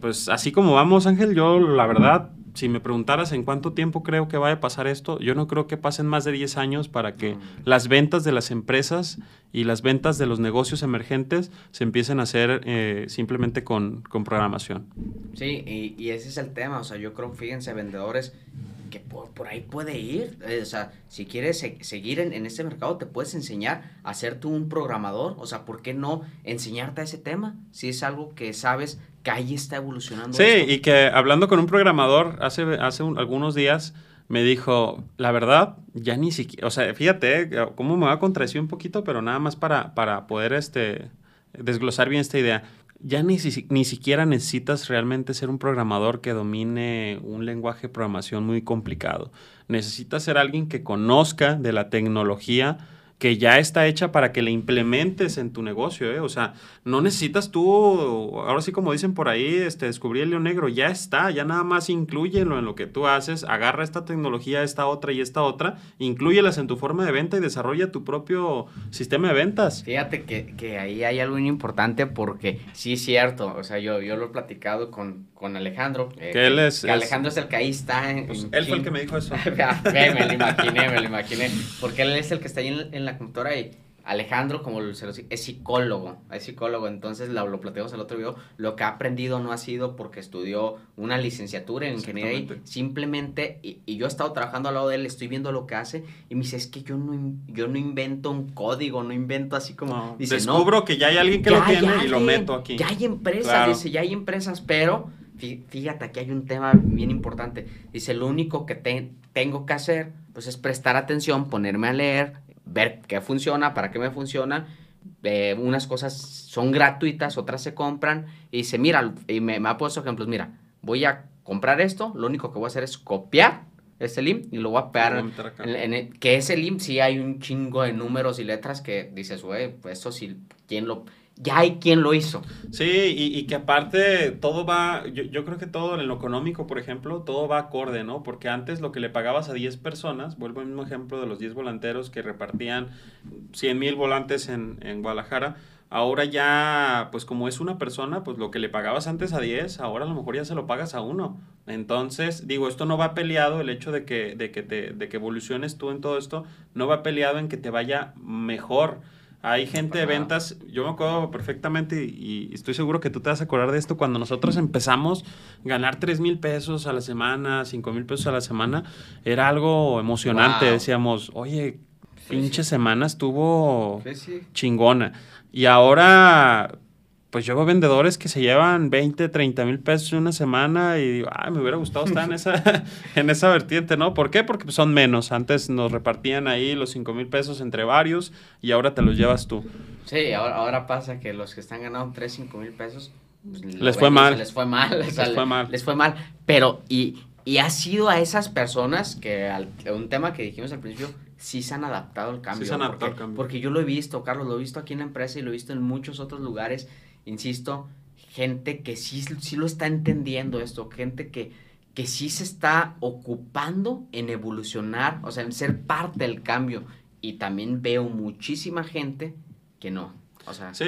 pues así como vamos, Ángel, yo la verdad si me preguntaras en cuánto tiempo creo que vaya a pasar esto, yo no creo que pasen más de 10 años para que las ventas de las empresas y las ventas de los negocios emergentes se empiecen a hacer eh, simplemente con, con, programación. Sí, y, y, ese es el tema. O sea, yo creo, fíjense, vendedores que por, ahí puede ir. Eh, o sea, si quieres seguir en, en este mercado, te puedes enseñar a ser tú un programador. O sea, ¿por qué no enseñarte a ese tema? Si es algo que sabes que ahí está evolucionando. Sí, y que hablando con un programador hace, hace algunos días me dijo, la verdad, ya ni siquiera, o sea, fíjate, eh, cómo me va a contradecir un poquito, pero nada más para, para poder este, desglosar bien esta idea ya ni, ni siquiera necesitas realmente ser un programador que domine un lenguaje de programación muy complicado. Necesitas ser alguien que conozca de la tecnología que ya está hecha para que la implementes en tu negocio, ¿eh? O sea, no necesitas tú, ahora sí como dicen por ahí, este, descubrir el león negro, ya está, ya nada más incluyelo en lo que tú haces, agarra esta tecnología, esta otra y esta otra, incluyelas en tu forma de venta y desarrolla tu propio sistema de ventas. Fíjate que, que ahí hay algo muy importante porque sí es cierto, o sea, yo, yo lo he platicado con, con Alejandro. Eh, que él es, Alejandro es el que ahí está. Pues, él fue el que me dijo eso. me lo imaginé, me lo imaginé, porque él es el que está ahí en, en la la y Alejandro, como se lo es psicólogo, es psicólogo, entonces lo, lo platicamos el otro video, lo que ha aprendido no ha sido porque estudió una licenciatura en ingeniería, simplemente, y, yo he estado trabajando al lado de él, estoy viendo lo que hace, y me dice, es que yo no, yo no invento un código, no invento así como... dice, descubro que ya hay alguien que lo tiene y lo meto aquí. Ya hay empresas, dice, ya hay empresas, pero fíjate, aquí hay un tema bien importante, dice, lo único que tengo que hacer, pues es prestar atención, ponerme a leer, ver qué funciona, para qué me funciona. Eh, unas cosas son gratuitas, otras se compran. Y dice, mira, y me, ha puesto ejemplos, mira, voy a comprar esto, lo único que voy a hacer es copiar este link y lo voy a pegar en, que ese link sí hay un chingo de números y letras que dices, güey, pues eso sí, ¿quién lo, ya hay quien lo hizo. Sí, y, que aparte todo va, yo, creo que todo en lo económico, por ejemplo, todo va acorde, ¿no? Porque antes lo que le pagabas a 10 personas, vuelvo al mismo ejemplo de los 10 volanteros que repartían 100 mil volantes en, en Guadalajara, ahora ya, pues como es una persona, pues lo que le pagabas antes a 10, ahora a lo mejor ya se lo pagas a uno. Entonces, digo, esto no va peleado, el hecho de que, de que, te, de que evoluciones tú en todo esto, no va peleado en que te vaya mejor hay gente de ventas, yo me acuerdo perfectamente y, estoy seguro que tú te vas a acordar de esto, cuando nosotros empezamos a ganar 3 mil pesos a la semana, 5 mil pesos a la semana, era algo emocionante, decíamos, oye, pinche semana estuvo chingona. Y ahora pues yo veo vendedores que se llevan 20, 30 mil pesos en una semana y digo, ay, me hubiera gustado estar en esa, en esa vertiente, ¿no? ¿Por qué? Porque son menos. Antes nos repartían ahí los 5 mil pesos entre varios y ahora te los llevas tú. Sí, ahora, ahora pasa que los que están ganando 3, 5 mil pesos, pues, les, fue mal. les fue mal. Les fue mal. Les fue mal. Pero, y, y ha sido a esas personas que, al, un tema que dijimos al principio, sí se han adaptado al cambio. Sí se han adaptado al cambio. Porque yo lo he visto, Carlos, lo he visto aquí en la empresa y lo he visto en muchos otros lugares insisto, gente que sí, sí lo está entendiendo esto, gente que, que sí se está ocupando en evolucionar, o sea, en ser parte del cambio. Y también veo muchísima gente que no. O sea, sí,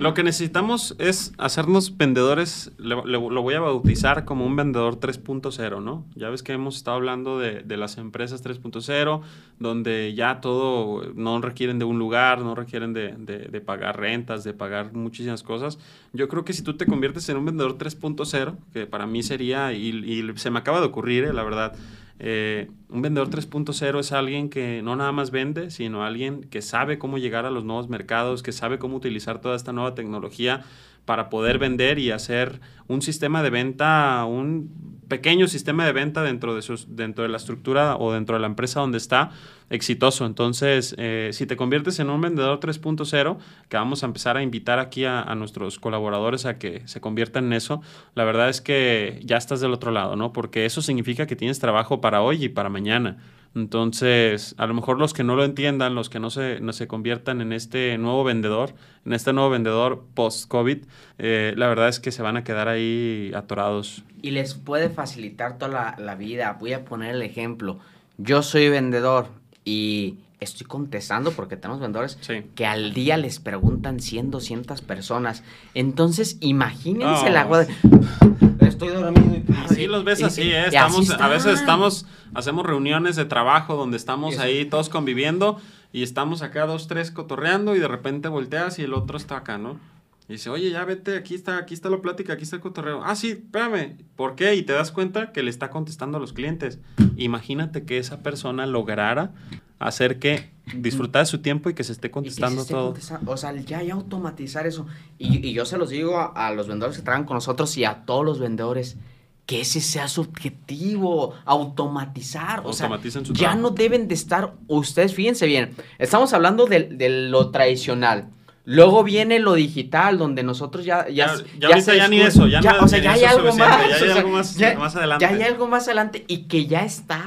lo que necesitamos es hacernos vendedores, lo, voy a bautizar como un vendedor 3.0, ¿no? Ya ves que hemos estado hablando de, de las empresas 3.0, donde ya todo no requieren de un lugar, no requieren de, de, pagar rentas, de pagar muchísimas cosas. Yo creo que si tú te conviertes en un vendedor 3.0, que para mí sería, y, y, se me acaba de ocurrir, eh, la verdad, eh, un vendedor 3.0 es alguien que no nada más vende, sino alguien que sabe cómo llegar a los nuevos mercados, que sabe cómo utilizar toda esta nueva tecnología para poder vender y hacer un sistema de venta, un pequeño sistema de venta dentro de, sus, dentro de la estructura o dentro de la empresa donde está exitoso. Entonces, eh, si te conviertes en un vendedor 3.0, que vamos a empezar a invitar aquí a, nuestros colaboradores a que se conviertan en eso, la verdad es que ya estás del otro lado, ¿no? Porque eso significa que tienes trabajo para hoy y para mañana. Entonces, a lo mejor los que no lo entiendan, los que no se, no se conviertan en este nuevo vendedor, en este nuevo vendedor post-COVID, eh, la verdad es que se van a quedar ahí atorados. Y les puede facilitar toda la vida. Voy a poner el ejemplo. Yo soy vendedor y estoy contestando porque tenemos vendedores Sí. que al día les preguntan 100, 200 personas. Entonces, imagínense No. la agua de... Estoy dormido. y- Sí, los ves y- así, y- ¿eh? Estamos, así a veces estamos, hacemos reuniones de trabajo donde estamos Eso. ahí todos conviviendo y estamos acá dos, tres cotorreando y de repente volteas y el otro está acá, ¿no? Y dice, oye, ya vete, aquí está, aquí está la plática, aquí está el cotorreo. Ah, sí, espérame. ¿Por qué? Y te das cuenta que le está contestando a los clientes. Imagínate que esa persona lograra hacer que disfrutara de su tiempo y que se esté que se contestando esté todo. contestando. O sea, ya, ya automatizar eso. Y, y yo se los digo a, a los vendedores que trabajan con nosotros y a todos los vendedores. Que ese sea su objetivo, automatizar. O sea, ya no deben de estar, ustedes fíjense bien, estamos hablando de, de lo tradicional. Luego viene lo digital, donde nosotros ya... Ya, Ya- ya ahorita se ya ni eso, ya no- o sea, ya hay algo más. ya hay algo más- adelante. Ya hay algo más adelante y que ya está,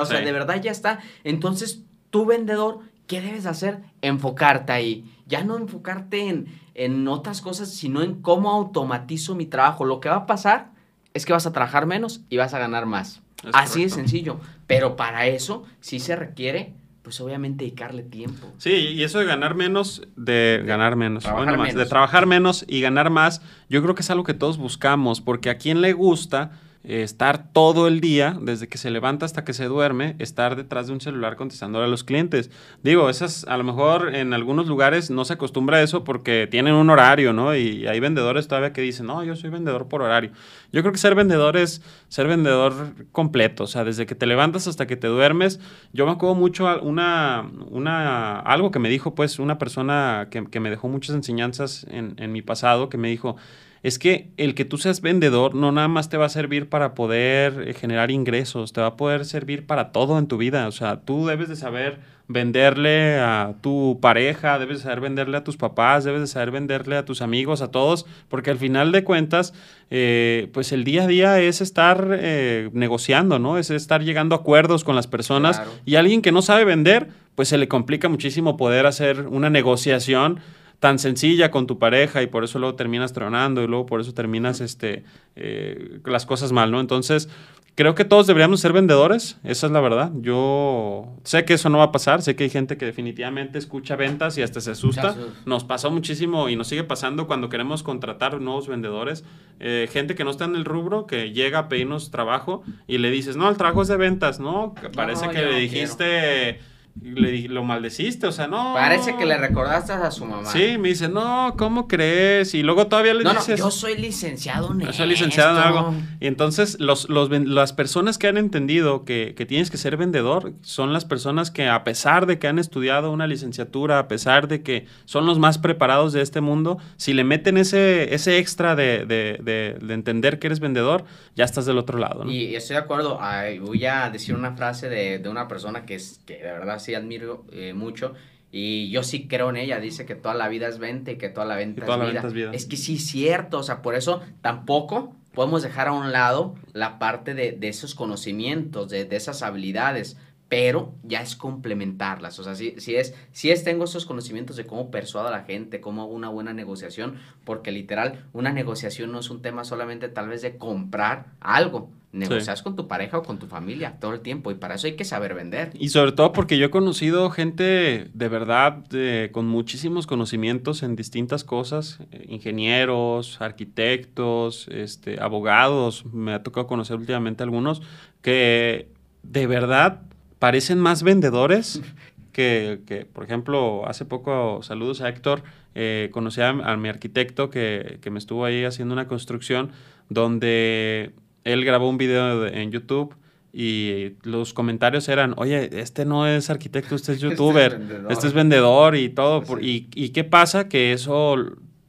o sea, Sí. de verdad ya está. Entonces, tú vendedor, ¿qué debes hacer? Enfocarte ahí. Ya no enfocarte en, en otras cosas, sino en cómo automatizo mi trabajo. Lo que va a pasar es que vas a trabajar menos y vas a ganar más. Es Así de sencillo. Pero para eso sí se requiere, pues obviamente, dedicarle tiempo. Sí, y eso de ganar menos, de ganar menos, trabajar bueno, más, menos. de trabajar menos y ganar más, yo creo que es algo que todos buscamos, porque a quien le gusta estar todo el día, desde que se levanta hasta que se duerme, estar detrás de un celular contestándole a los clientes. Digo, esas a lo mejor en algunos lugares no se acostumbra a eso porque tienen un horario, ¿no? Y hay vendedores todavía que dicen, no, yo soy vendedor por horario. Yo creo que ser vendedor es ser vendedor completo, o sea, desde que te levantas hasta que te duermes. Yo me acuerdo mucho una, una, algo que me dijo, pues, una persona que, que me dejó muchas enseñanzas en, en mi pasado, que me dijo, es que el que tú seas vendedor no nada más te va a servir para poder eh, generar ingresos, te va a poder servir para todo en tu vida. O sea, tú debes de saber venderle a tu pareja, debes de saber venderle a tus papás, debes de saber venderle a tus amigos, a todos, porque al final de cuentas, eh, pues el día a día es estar eh, negociando, ¿no? Es estar llegando a acuerdos con las personas Claro. y alguien que no sabe vender, pues se le complica muchísimo poder hacer una negociación tan sencilla con tu pareja y por eso luego terminas tronando y luego por eso terminas este, eh, las cosas mal, ¿no? Entonces, creo que todos deberíamos ser vendedores, esa es la verdad. Yo sé que eso no va a pasar, sé que hay gente que definitivamente escucha ventas y hasta se asusta. Nos pasó muchísimo y nos sigue pasando cuando queremos contratar nuevos vendedores. Eh, gente que no está en el rubro, que llega a pedirnos trabajo y le dices, no, el trabajo es de ventas, ¿no? Parece No, que le dijiste, le lo maldeciste, o sea, no. Parece que le recordaste a su mamá. Sí, me dice, no, ¿cómo crees? Y luego todavía le No, no, dices... yo soy licenciado en Yo soy licenciado en algo. Y entonces los, los las personas que han entendido que, que tienes que ser vendedor son las personas que a pesar de que han estudiado una licenciatura, a pesar de que son los más preparados de este mundo, si le meten ese, ese extra de, de- de- de entender que eres vendedor, ya estás del otro lado. ¿no? Y estoy de acuerdo. Ay, voy a decir una frase de, de una persona que, es, que de verdad sí admiro eh, mucho. Y yo sí creo en ella. Dice que toda la vida es venta y que toda la venta, toda es, la vida. venta es vida. Es que sí es cierto. O sea, por eso tampoco podemos dejar a un lado la parte de, de esos conocimientos, de, de esas habilidades. Pero ya es complementarlas. O sea, si, si, es, si es tengo esos conocimientos de cómo persuado a la gente, cómo hago una buena negociación. Porque literal, una negociación no es un tema solamente tal vez de comprar algo. Negocias con tu pareja o con tu familia todo el tiempo y para eso hay que saber vender. Y sobre todo porque yo he conocido gente de verdad con muchísimos conocimientos en distintas cosas, eh, ingenieros, arquitectos, este, abogados, me ha tocado conocer últimamente algunos que de verdad parecen más vendedores que, que, por ejemplo, hace poco, saludos a Héctor, eh, conocí a, a mi arquitecto que, que me estuvo ahí haciendo una construcción donde él grabó un video de- en YouTube y los comentarios eran, oye, este no es arquitecto, este es Este es youtuber, vendedor". este es vendedor y todo. Por- y, ¿Y qué pasa? Que eso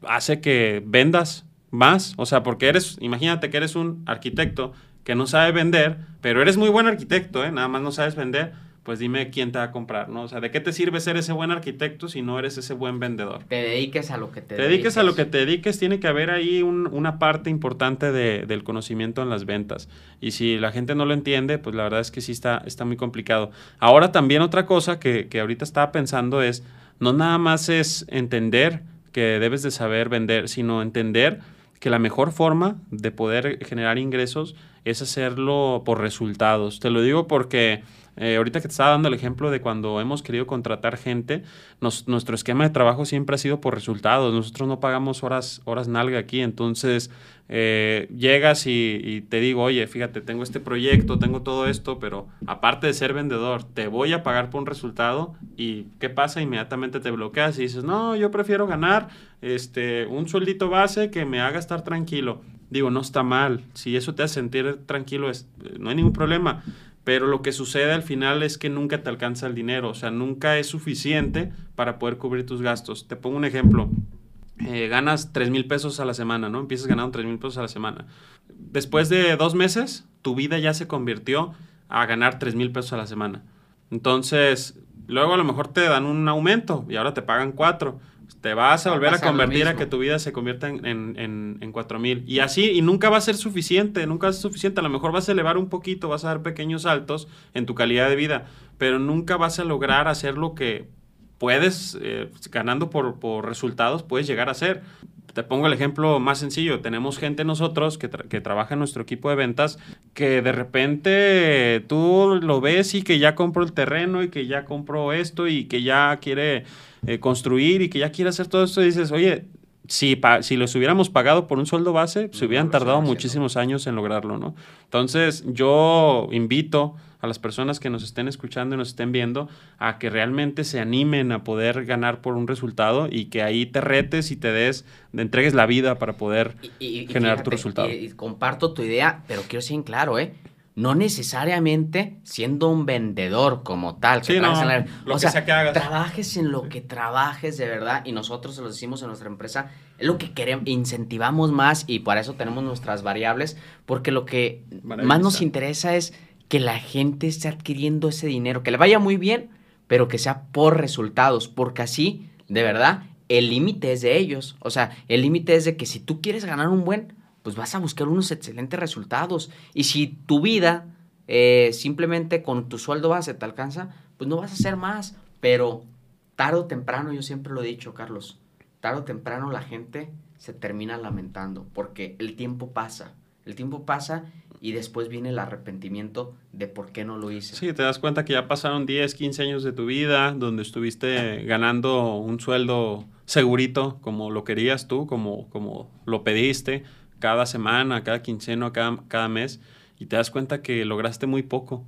hace que vendas más. O sea, porque eres, imagínate que eres un arquitecto que no sabe vender, pero eres muy buen arquitecto, ¿eh? nada más no sabes vender. Pues dime quién te va a comprar, ¿no? O sea, ¿de qué te sirve ser ese buen arquitecto si no eres ese buen vendedor? Te dediques a lo que te, Te dediques a lo que te dediques, tiene que haber ahí un- una parte importante de- del conocimiento en las ventas. Y si la gente no lo entiende, pues la verdad es que sí está, está muy complicado. Ahora también otra cosa que, que ahorita estaba pensando es, no nada más es entender que debes de saber vender, sino entender que la mejor forma de poder generar ingresos es hacerlo por resultados. Te lo digo porque Eh, ahorita que te estaba dando el ejemplo de cuando hemos querido contratar gente, nuestro esquema de trabajo siempre ha sido por resultados. Nosotros no pagamos horas, horas nalga aquí, entonces eh, llegas y, te digo, oye, fíjate, tengo este proyecto, tengo todo esto, pero aparte de ser vendedor, te voy a pagar por un resultado y ¿qué pasa? Inmediatamente te bloqueas y dices, no, yo prefiero ganar este, un sueldito base que me haga estar tranquilo. Digo, no está mal, si eso te hace sentir tranquilo, es, no hay ningún problema. Pero lo que sucede al final es que nunca te alcanza el dinero, o sea, nunca es suficiente para poder cubrir tus gastos. Te pongo un ejemplo eh, ganas 3 mil pesos a la semana, ¿no? Empiezas ganando 3 mil pesos a la semana. Después de dos meses, tu vida ya se convirtió a ganar 3 mil pesos a la semana. Entonces, luego a lo mejor te dan un aumento y ahora te pagan 4. Te vas a volver a, convertir a que tu vida se convierta en, en, en, 4 mil. Y así, y nunca va a ser suficiente, nunca va a ser suficiente. A lo mejor vas a elevar un poquito, vas a dar pequeños saltos en tu calidad de vida, pero nunca vas a lograr hacer lo que puedes, eh, ganando por, por, resultados, puedes llegar a ser. Te pongo el ejemplo más sencillo. Tenemos gente nosotros que, que, trabaja en nuestro equipo de ventas que de repente tú lo ves y que ya compró el terreno y que ya compró esto y que ya quiere eh, construir y que ya quiere hacer todo esto y dices, oye, si, si les hubiéramos pagado por un sueldo base, se hubieran tardado muchísimos años en lograrlo, ¿no? Entonces, yo invito a las personas que nos estén escuchando y nos estén viendo a que realmente se animen a poder ganar por un resultado y que ahí te retes y te des, te entregues la vida para poder generar tu resultado. Y, comparto tu idea, pero quiero ser claro, ¿eh? no necesariamente siendo un vendedor como tal. Que sí, no, lo que sea, que hagas. Trabajes en lo que trabajes de verdad y nosotros se lo decimos en nuestra empresa, es lo que queremos, incentivamos más y para eso tenemos nuestras variables, porque lo que más nos interesa es que la gente esté adquiriendo ese dinero, que le vaya muy bien, pero que sea por resultados, porque así, de verdad, el límite es de ellos. O sea, el límite es de que si tú quieres ganar un buen, pues vas a buscar unos excelentes resultados. Y si tu vida eh, simplemente con tu sueldo base te alcanza, pues no vas a hacer más. Pero tarde o temprano, yo siempre lo he dicho, Carlos, tarde o temprano la gente se termina lamentando, porque el tiempo pasa. El tiempo pasa y después viene el arrepentimiento de por qué no lo hice. Sí, te das cuenta que ya pasaron 10, 15 años de tu vida donde estuviste ganando un sueldo segurito como lo querías tú, como, como lo pediste, cada semana, cada quinceno, cada, cada mes, y te das cuenta que lograste muy poco.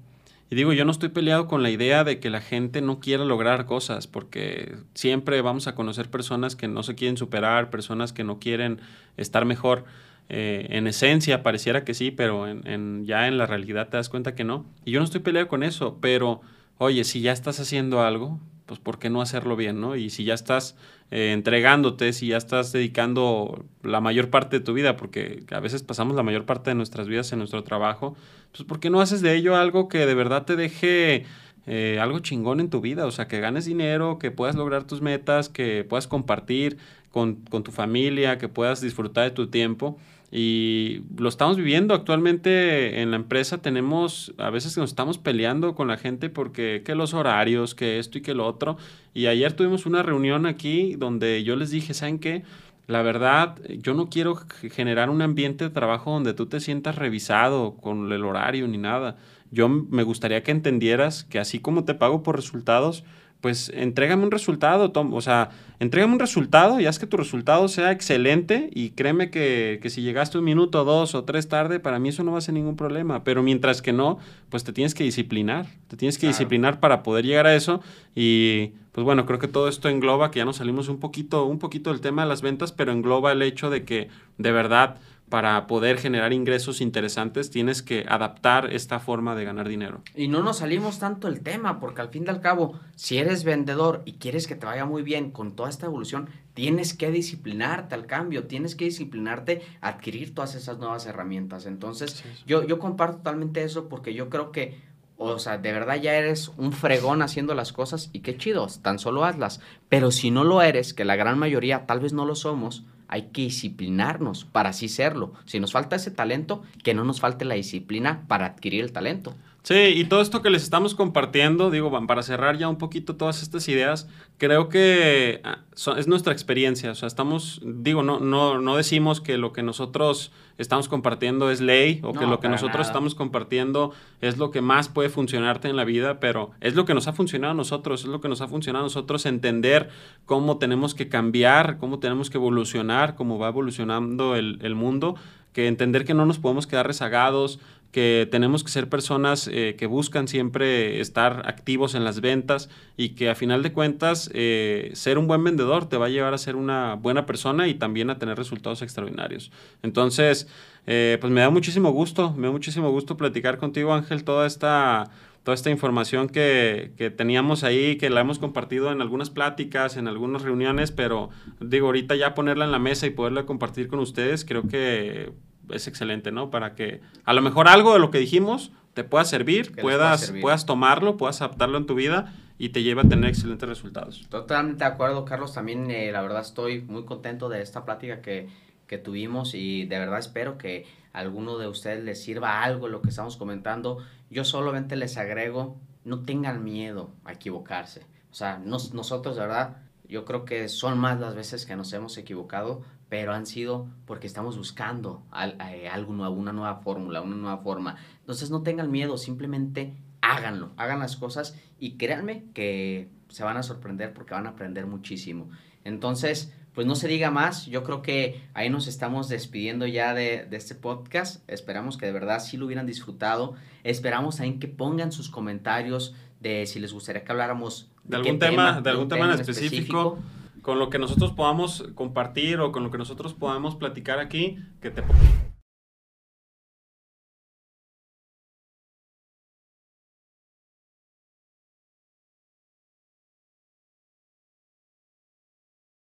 Y digo, yo no estoy peleado con la idea de que la gente no quiera lograr cosas, porque siempre vamos a conocer personas que no se quieren superar, personas que no quieren estar mejor eh, en esencia pareciera que sí, pero en, ya en la realidad te das cuenta que no. Y yo no estoy peleado con eso, pero oye, si ya estás haciendo algo, pues ¿por qué no hacerlo bien, no? Y si ya estás eh, entregándote, si ya estás dedicando la mayor parte de tu vida, porque a veces pasamos la mayor parte de nuestras vidas en nuestro trabajo, pues ¿por qué no haces de ello algo que de verdad te deje eh, algo chingón en tu vida? O sea, que ganes dinero, que puedas lograr tus metas, que puedas compartir con, con tu familia, que puedas disfrutar de tu tiempo. Y lo estamos viviendo actualmente en la empresa. Tenemos, a veces nos estamos peleando con la gente porque que los horarios, que esto y que lo otro. Y ayer tuvimos una reunión aquí donde yo les dije, ¿saben qué? La verdad, yo no quiero generar un ambiente de trabajo donde tú te sientas revisado con el horario ni nada. Yo me gustaría que entendieras que así como te pago por resultados, pues entrégame un resultado, Tom. O sea, entrégame un resultado y haz que tu resultado sea excelente y créeme que, que, si llegaste un minuto, dos o tres tarde, para mí eso no va a ser ningún problema. Pero mientras que no, pues te tienes que disciplinar. Te tienes que disciplinar para poder llegar a eso y pues bueno, creo que todo esto engloba, que ya nos salimos un poquito, un poquito del tema de las ventas, pero engloba el hecho de que de verdad para poder generar ingresos interesantes, tienes que adaptar esta forma de ganar dinero. Y no nos salimos tanto del tema, porque al fin y al cabo, si eres vendedor y quieres que te vaya muy bien con toda esta evolución, tienes que disciplinarte al cambio, tienes que disciplinarte a adquirir todas esas nuevas herramientas. Entonces, Yo, yo comparto totalmente eso porque yo creo que o sea, de verdad ya eres un fregón haciendo las cosas y qué chido, tan solo hazlas. Pero si no lo eres, que la gran mayoría tal vez no lo somos, hay que disciplinarnos para así serlo. Si nos falta ese talento, que no nos falte la disciplina para adquirir el talento. Sí, y todo esto que les estamos compartiendo, digo, para cerrar ya un poquito todas estas ideas, creo que ah, es nuestra experiencia. O sea, estamos, digo, no, no, no decimos que lo que nosotros estamos compartiendo es ley o que lo que nosotros estamos compartiendo es lo que más puede funcionarte en la vida, pero es lo que nos ha funcionado a nosotros, es lo que nos ha funcionado a nosotros entender cómo tenemos que cambiar, cómo tenemos que evolucionar, cómo va evolucionando el, el mundo, que entender que no nos podemos quedar rezagados, que tenemos que ser personas eh, que buscan siempre estar activos en las ventas y que a final de cuentas eh, ser un buen vendedor te va a llevar a ser una buena persona y también a tener resultados extraordinarios. Entonces, eh, pues me da muchísimo gusto, me da muchísimo gusto platicar contigo Ángel toda esta toda esta información que, que, teníamos ahí, que la hemos compartido en algunas pláticas, en algunas reuniones, pero digo, ahorita ya ponerla en la mesa y poderla compartir con ustedes, creo que es excelente, ¿no? Para que a lo mejor algo de lo que dijimos te pueda servir, puedas, puedas tomarlo, puedas adaptarlo en tu vida y te lleve a tener excelentes resultados. Totalmente de acuerdo, Carlos. También eh, la verdad estoy muy contento de esta plática que, que tuvimos y de verdad espero que a alguno de ustedes les sirva algo lo que estamos comentando. Yo solamente les agrego, no tengan miedo a equivocarse. O sea, nosotros, de verdad, yo creo que son más las veces que nos hemos equivocado, pero han sido porque estamos buscando eh, algo nuevo, una nueva fórmula, una nueva forma. Entonces no tengan miedo, simplemente háganlo, hagan las cosas y créanme que se van a sorprender porque van a aprender muchísimo. Entonces, pues no se diga más, yo creo que ahí nos estamos despidiendo ya de, de, este podcast. Esperamos que de verdad sí lo hubieran disfrutado. Esperamos también que pongan sus comentarios de si les gustaría que habláramos de, algún tema, de algún tema, en específico, con lo que nosotros podamos compartir o con lo que nosotros podamos platicar aquí, que te